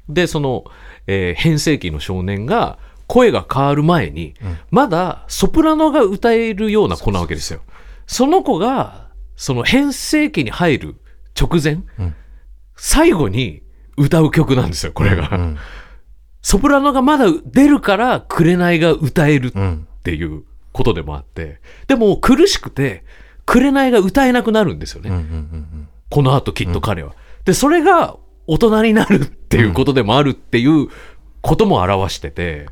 で、その、えー変声期の少年が声が変わる前に、まだソプラノが歌えるような子なわけですよ。その子が、その変声期に入る直前、うん最後に歌う曲なんですよ、これが。うんソプラノがまだ出るから、紅が歌えるっうんていうことでもあって、でも苦しくて、紅が歌えなくなるんですよね。うんうんうんこの後きっと彼は。で、それが大人になるっていうことでもあるっていうことも表してて、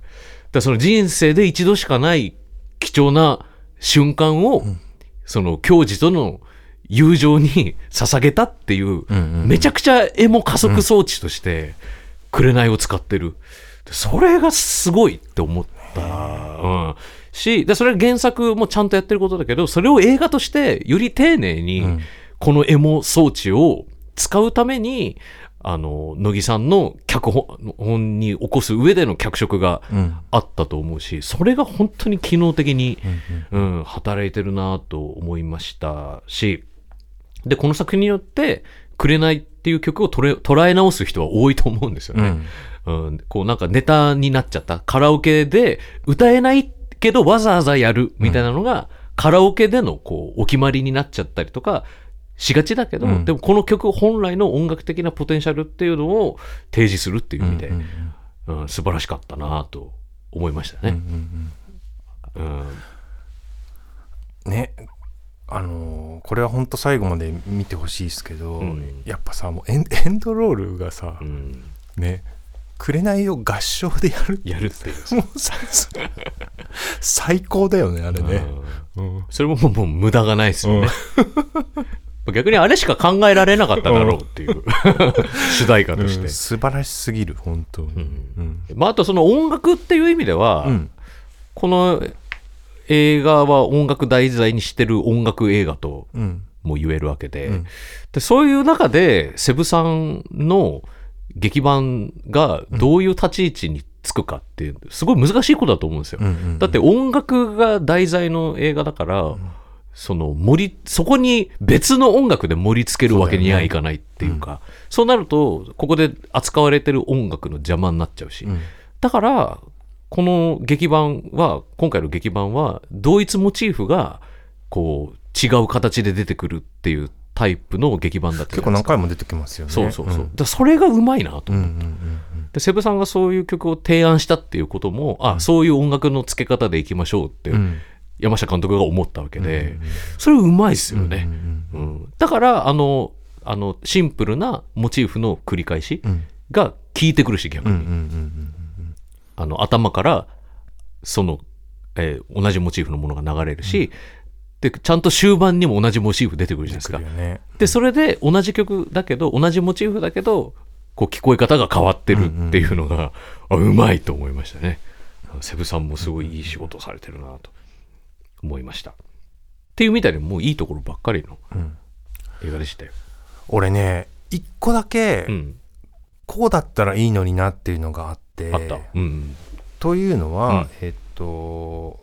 だその人生で一度しかない貴重な瞬間を、その教授との友情に捧げたっていう、うんうんめちゃくちゃエモ加速装置として、紅を使ってる。でそれがすごいって思った。うん。し、で、それは原作もちゃんとやってることだけど、それを映画としてより丁寧に、うん。このエモ装置を使うために、あの、乃木さんの脚本に起こす上での脚色がうん。あったと思うし、それが本当に機能的に、うん、働いてるなと思いましたし、で、この作品によって、紅っていう曲を捉え直す人は多いと思うんですよね。うん。うん、こうなんかネタになっちゃった。カラオケで歌えないけどわざわざやるみたいなのが、カラオケでのこうお決まりになっちゃったりとかしがちだけど、うん。でもこの曲本来の音楽的なポテンシャルっていうのを提示するっていう意味で、うんうん素晴らしかったなと思いましたうんうね。んうん。うん。ねあのーこれは本当最後まで見てほしいですけど、うん。やっぱさもうエンドロールがさ、うん。ね紅を合唱でやるやるっていう。もうさ最高だよねあれね、うん。うん。それももう無駄がないですよね。(laughs) 逆にあれしか考えられなかっただろうっていう。(laughs) 主題歌として。うん。素晴らしすぎる本当に、ん。うん。まあ、あとその音楽っていう意味では、うん。この映画は音楽題材にしてる音楽映画とうん。も言えるわけで,、うん。でそういう中でセブさんの劇版がどういう立ち位置につくかっていうすごい難しいことだと思うんですよ。うんうんだって音楽が題材の映画だから、その盛りそこに別の音楽で盛り付けるわけにはいかないっていうかそうなるとここで扱われてる音楽の邪魔になっちゃうし、うん。だからこの劇版は今回の劇版は同一モチーフがこう違う形で出てくるっていうタイプの劇版だったじ結構何回も出てきますよね。そうそうそう、ん。だそれがうまいなと思ってでセブさんがそういう曲を提案したっていうこともあそういう音楽の付け方でいきましょうって山下監督が思ったわけで、うんそれうまいですよね、うんうんだからあのあのシンプルなモチーフの繰り返しうん。が効いてくるし逆に、頭からその、えー同じモチーフのものが流れるし、でちゃんと終盤にも同じモチーフ出てくるじゃないですか。ね。でそれで同じ曲だけど同じモチーフだけどこう聞こえ方が変わってるっていうのが、あうまいと思いましたね。セブさんもすごいいい仕事をされてるなと思いました。っていうみたいにもういいところばっかりのうん。映画でしたよ、俺ね一個だけうん、こうだったらいいのになっていうのがあって。あった、うん。というのは、うん。えっと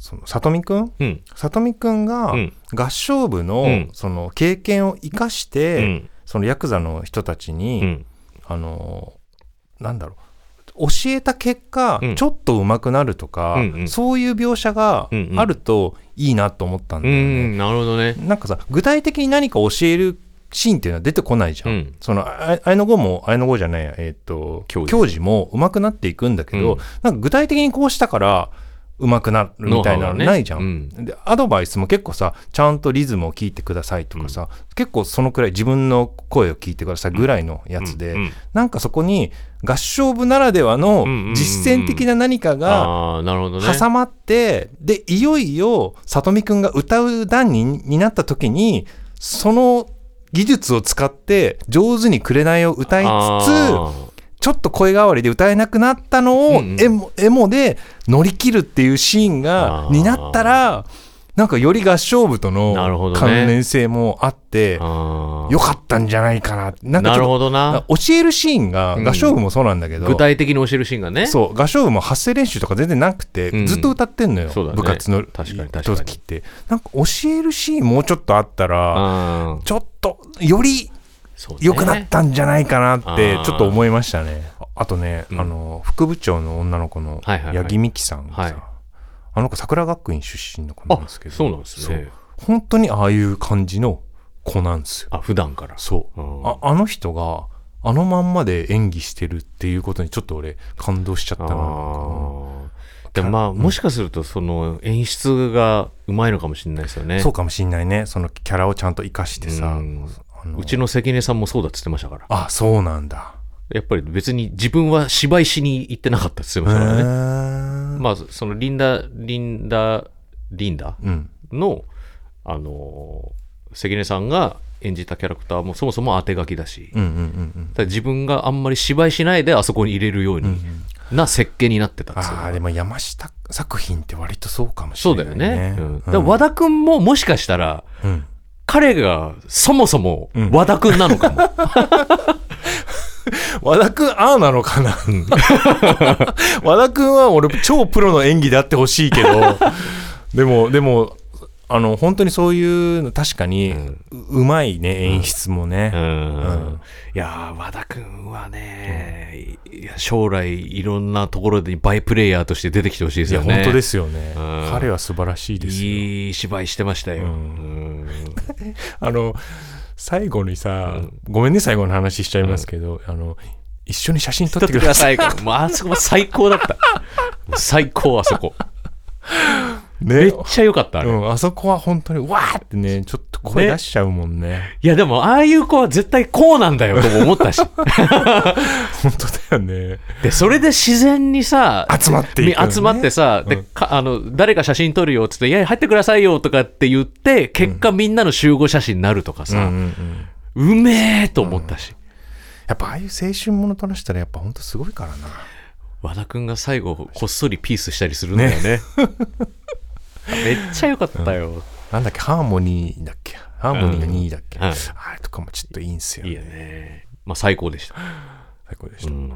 そのさとみくん？うん。さとみくんがうん。合唱部の,、うん。その経験を生かして、うん。そのヤクザの人たちに、うん。あのなんだろう教えた結果、うん。ちょっと上手くなるとか、うんうん。そういう描写があるといいなと思ったんだうよね。んなるほどね。なんかさ具体的に何か教えるシーンっていうのは出てこないじゃん。うん。そのあ綾野剛も綾野剛じゃないやえっ、と教授も上手くなっていくんだけど、うん。なんか具体的にこうしたから上手くなるみたいなのないじゃん、うん。でアドバイスも結構さちゃんとリズムを聞いてくださいとかさ、結構そのくらい自分の声を聞いてくださいぐらいのやつで、うん。うん。なんかそこに合唱部ならではのうんうんうんうん。実践的な何かがああ、なるほどね。挟まって、でいよいよ里見くんが歌う段にになった時にその技術を使って上手に紅を歌いつつあちょっと声変わりで歌えなくなったのをうんうん。エモ,、エモで乗り切るっていうシーンがになったらなんかより合唱部との関連性もあってーあー。よかったんじゃないかな。なんかなるほどな。と教えるシーンがうん。合唱部もそうなんだけど、具体的に教えるシーンがね。そう合唱部も発声練習とか全然なくて、うん。ずっと歌ってんのよ、そうだね。部活の時って。なんか教えるシーンもうちょっとあったらちょっとよりそうね。良くなったんじゃないかなってちょっと思いましたね。ああとね、うん。あの副部長の女の子のはいはいはい。八木美樹さんがさ、はい。あの子桜学院出身の子なんあですけどそうなんですね。本当にああいう感じの子なんですよ。あ、普段から。そう。うん。ああの人があのまんまで演技してるっていうことにちょっと俺感動しちゃったなでもまあ、もしかするとその演出がうまいのかもしれないですよね。そうかもしんないね。そのキャラをちゃんと生かしてさ、うんうちの関根さんもそうだって言ってましたから。あそうなんだ。やっぱり別に自分は芝居しに行ってなかったって言ってましたからね。ねまあ、そのリンダ、リンダ、リンダうん。の、あのー関根さんが演じたキャラクターもそもそも当て書きだし、うんうんうんだから自分があんまり芝居しないであそこに入れるよううんうん。にな設計になってたんですよ。ああでも山下作品って割とそうかもしそうだれないよね。うん。うん。だから和田くんももしかしたら、うん彼がそもそもうん。和田くんなのかも。(laughs) 和田くんああなのかな (laughs) 和田くんは俺超プロの演技であってほしいけど。でもでもあの本当にそういうの確かにううまいね演出もね、いやー和田くんはね、いや将来いろんなところでバイプレイヤーとして出てきてほしいですよね。いや本当ですよね、うん。彼は素晴らしいですよ。いい芝居してましたよ。(laughs) あの最後にさ、ごめんね最後の話しちゃいますけど、あの一緒に写真撮撮っててください。あそこも最高だった。最高、あそこ。めねっちゃ良かった、あれ。うん、あそこは本当にわーってねちょっと声出しちゃうもんね。いや、でも、ああいう子は絶対こうなんだよ (laughs) とも思ったし。本当だよね。で、それで自然にさ、集まっていく。よねみ集まってさ、で、かあの、誰か写真撮るよっつって、いや、入ってくださいよとかって言って、結果みんなの集合写真になるとかさ、うんうんうん。うめえと思ったし。やっぱああいう青春もの撮らしたらやっぱ本当すごいからな。和田くんが最後、こっそりピースしたりするんだよね。めっちゃ良かったよ。なんだっけ？ハーモニーだっけ？ハーモニーが2位だっけ、うんはいあれとかもちょっといいんすよいいよね。まあ、最高でした。最高でした、うん。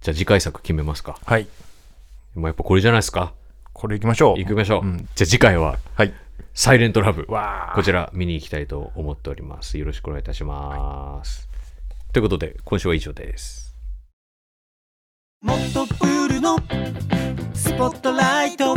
じゃあ次回作決めますか。はいもうやっぱこれじゃないですか。これいきましょう行きましょう。うんじゃあ次回は、はいサイレントラブ。わこちら見に行きたいと思っております。よろしくお願いいたします。ということで、今週は以上です。もっとプールのスポットライト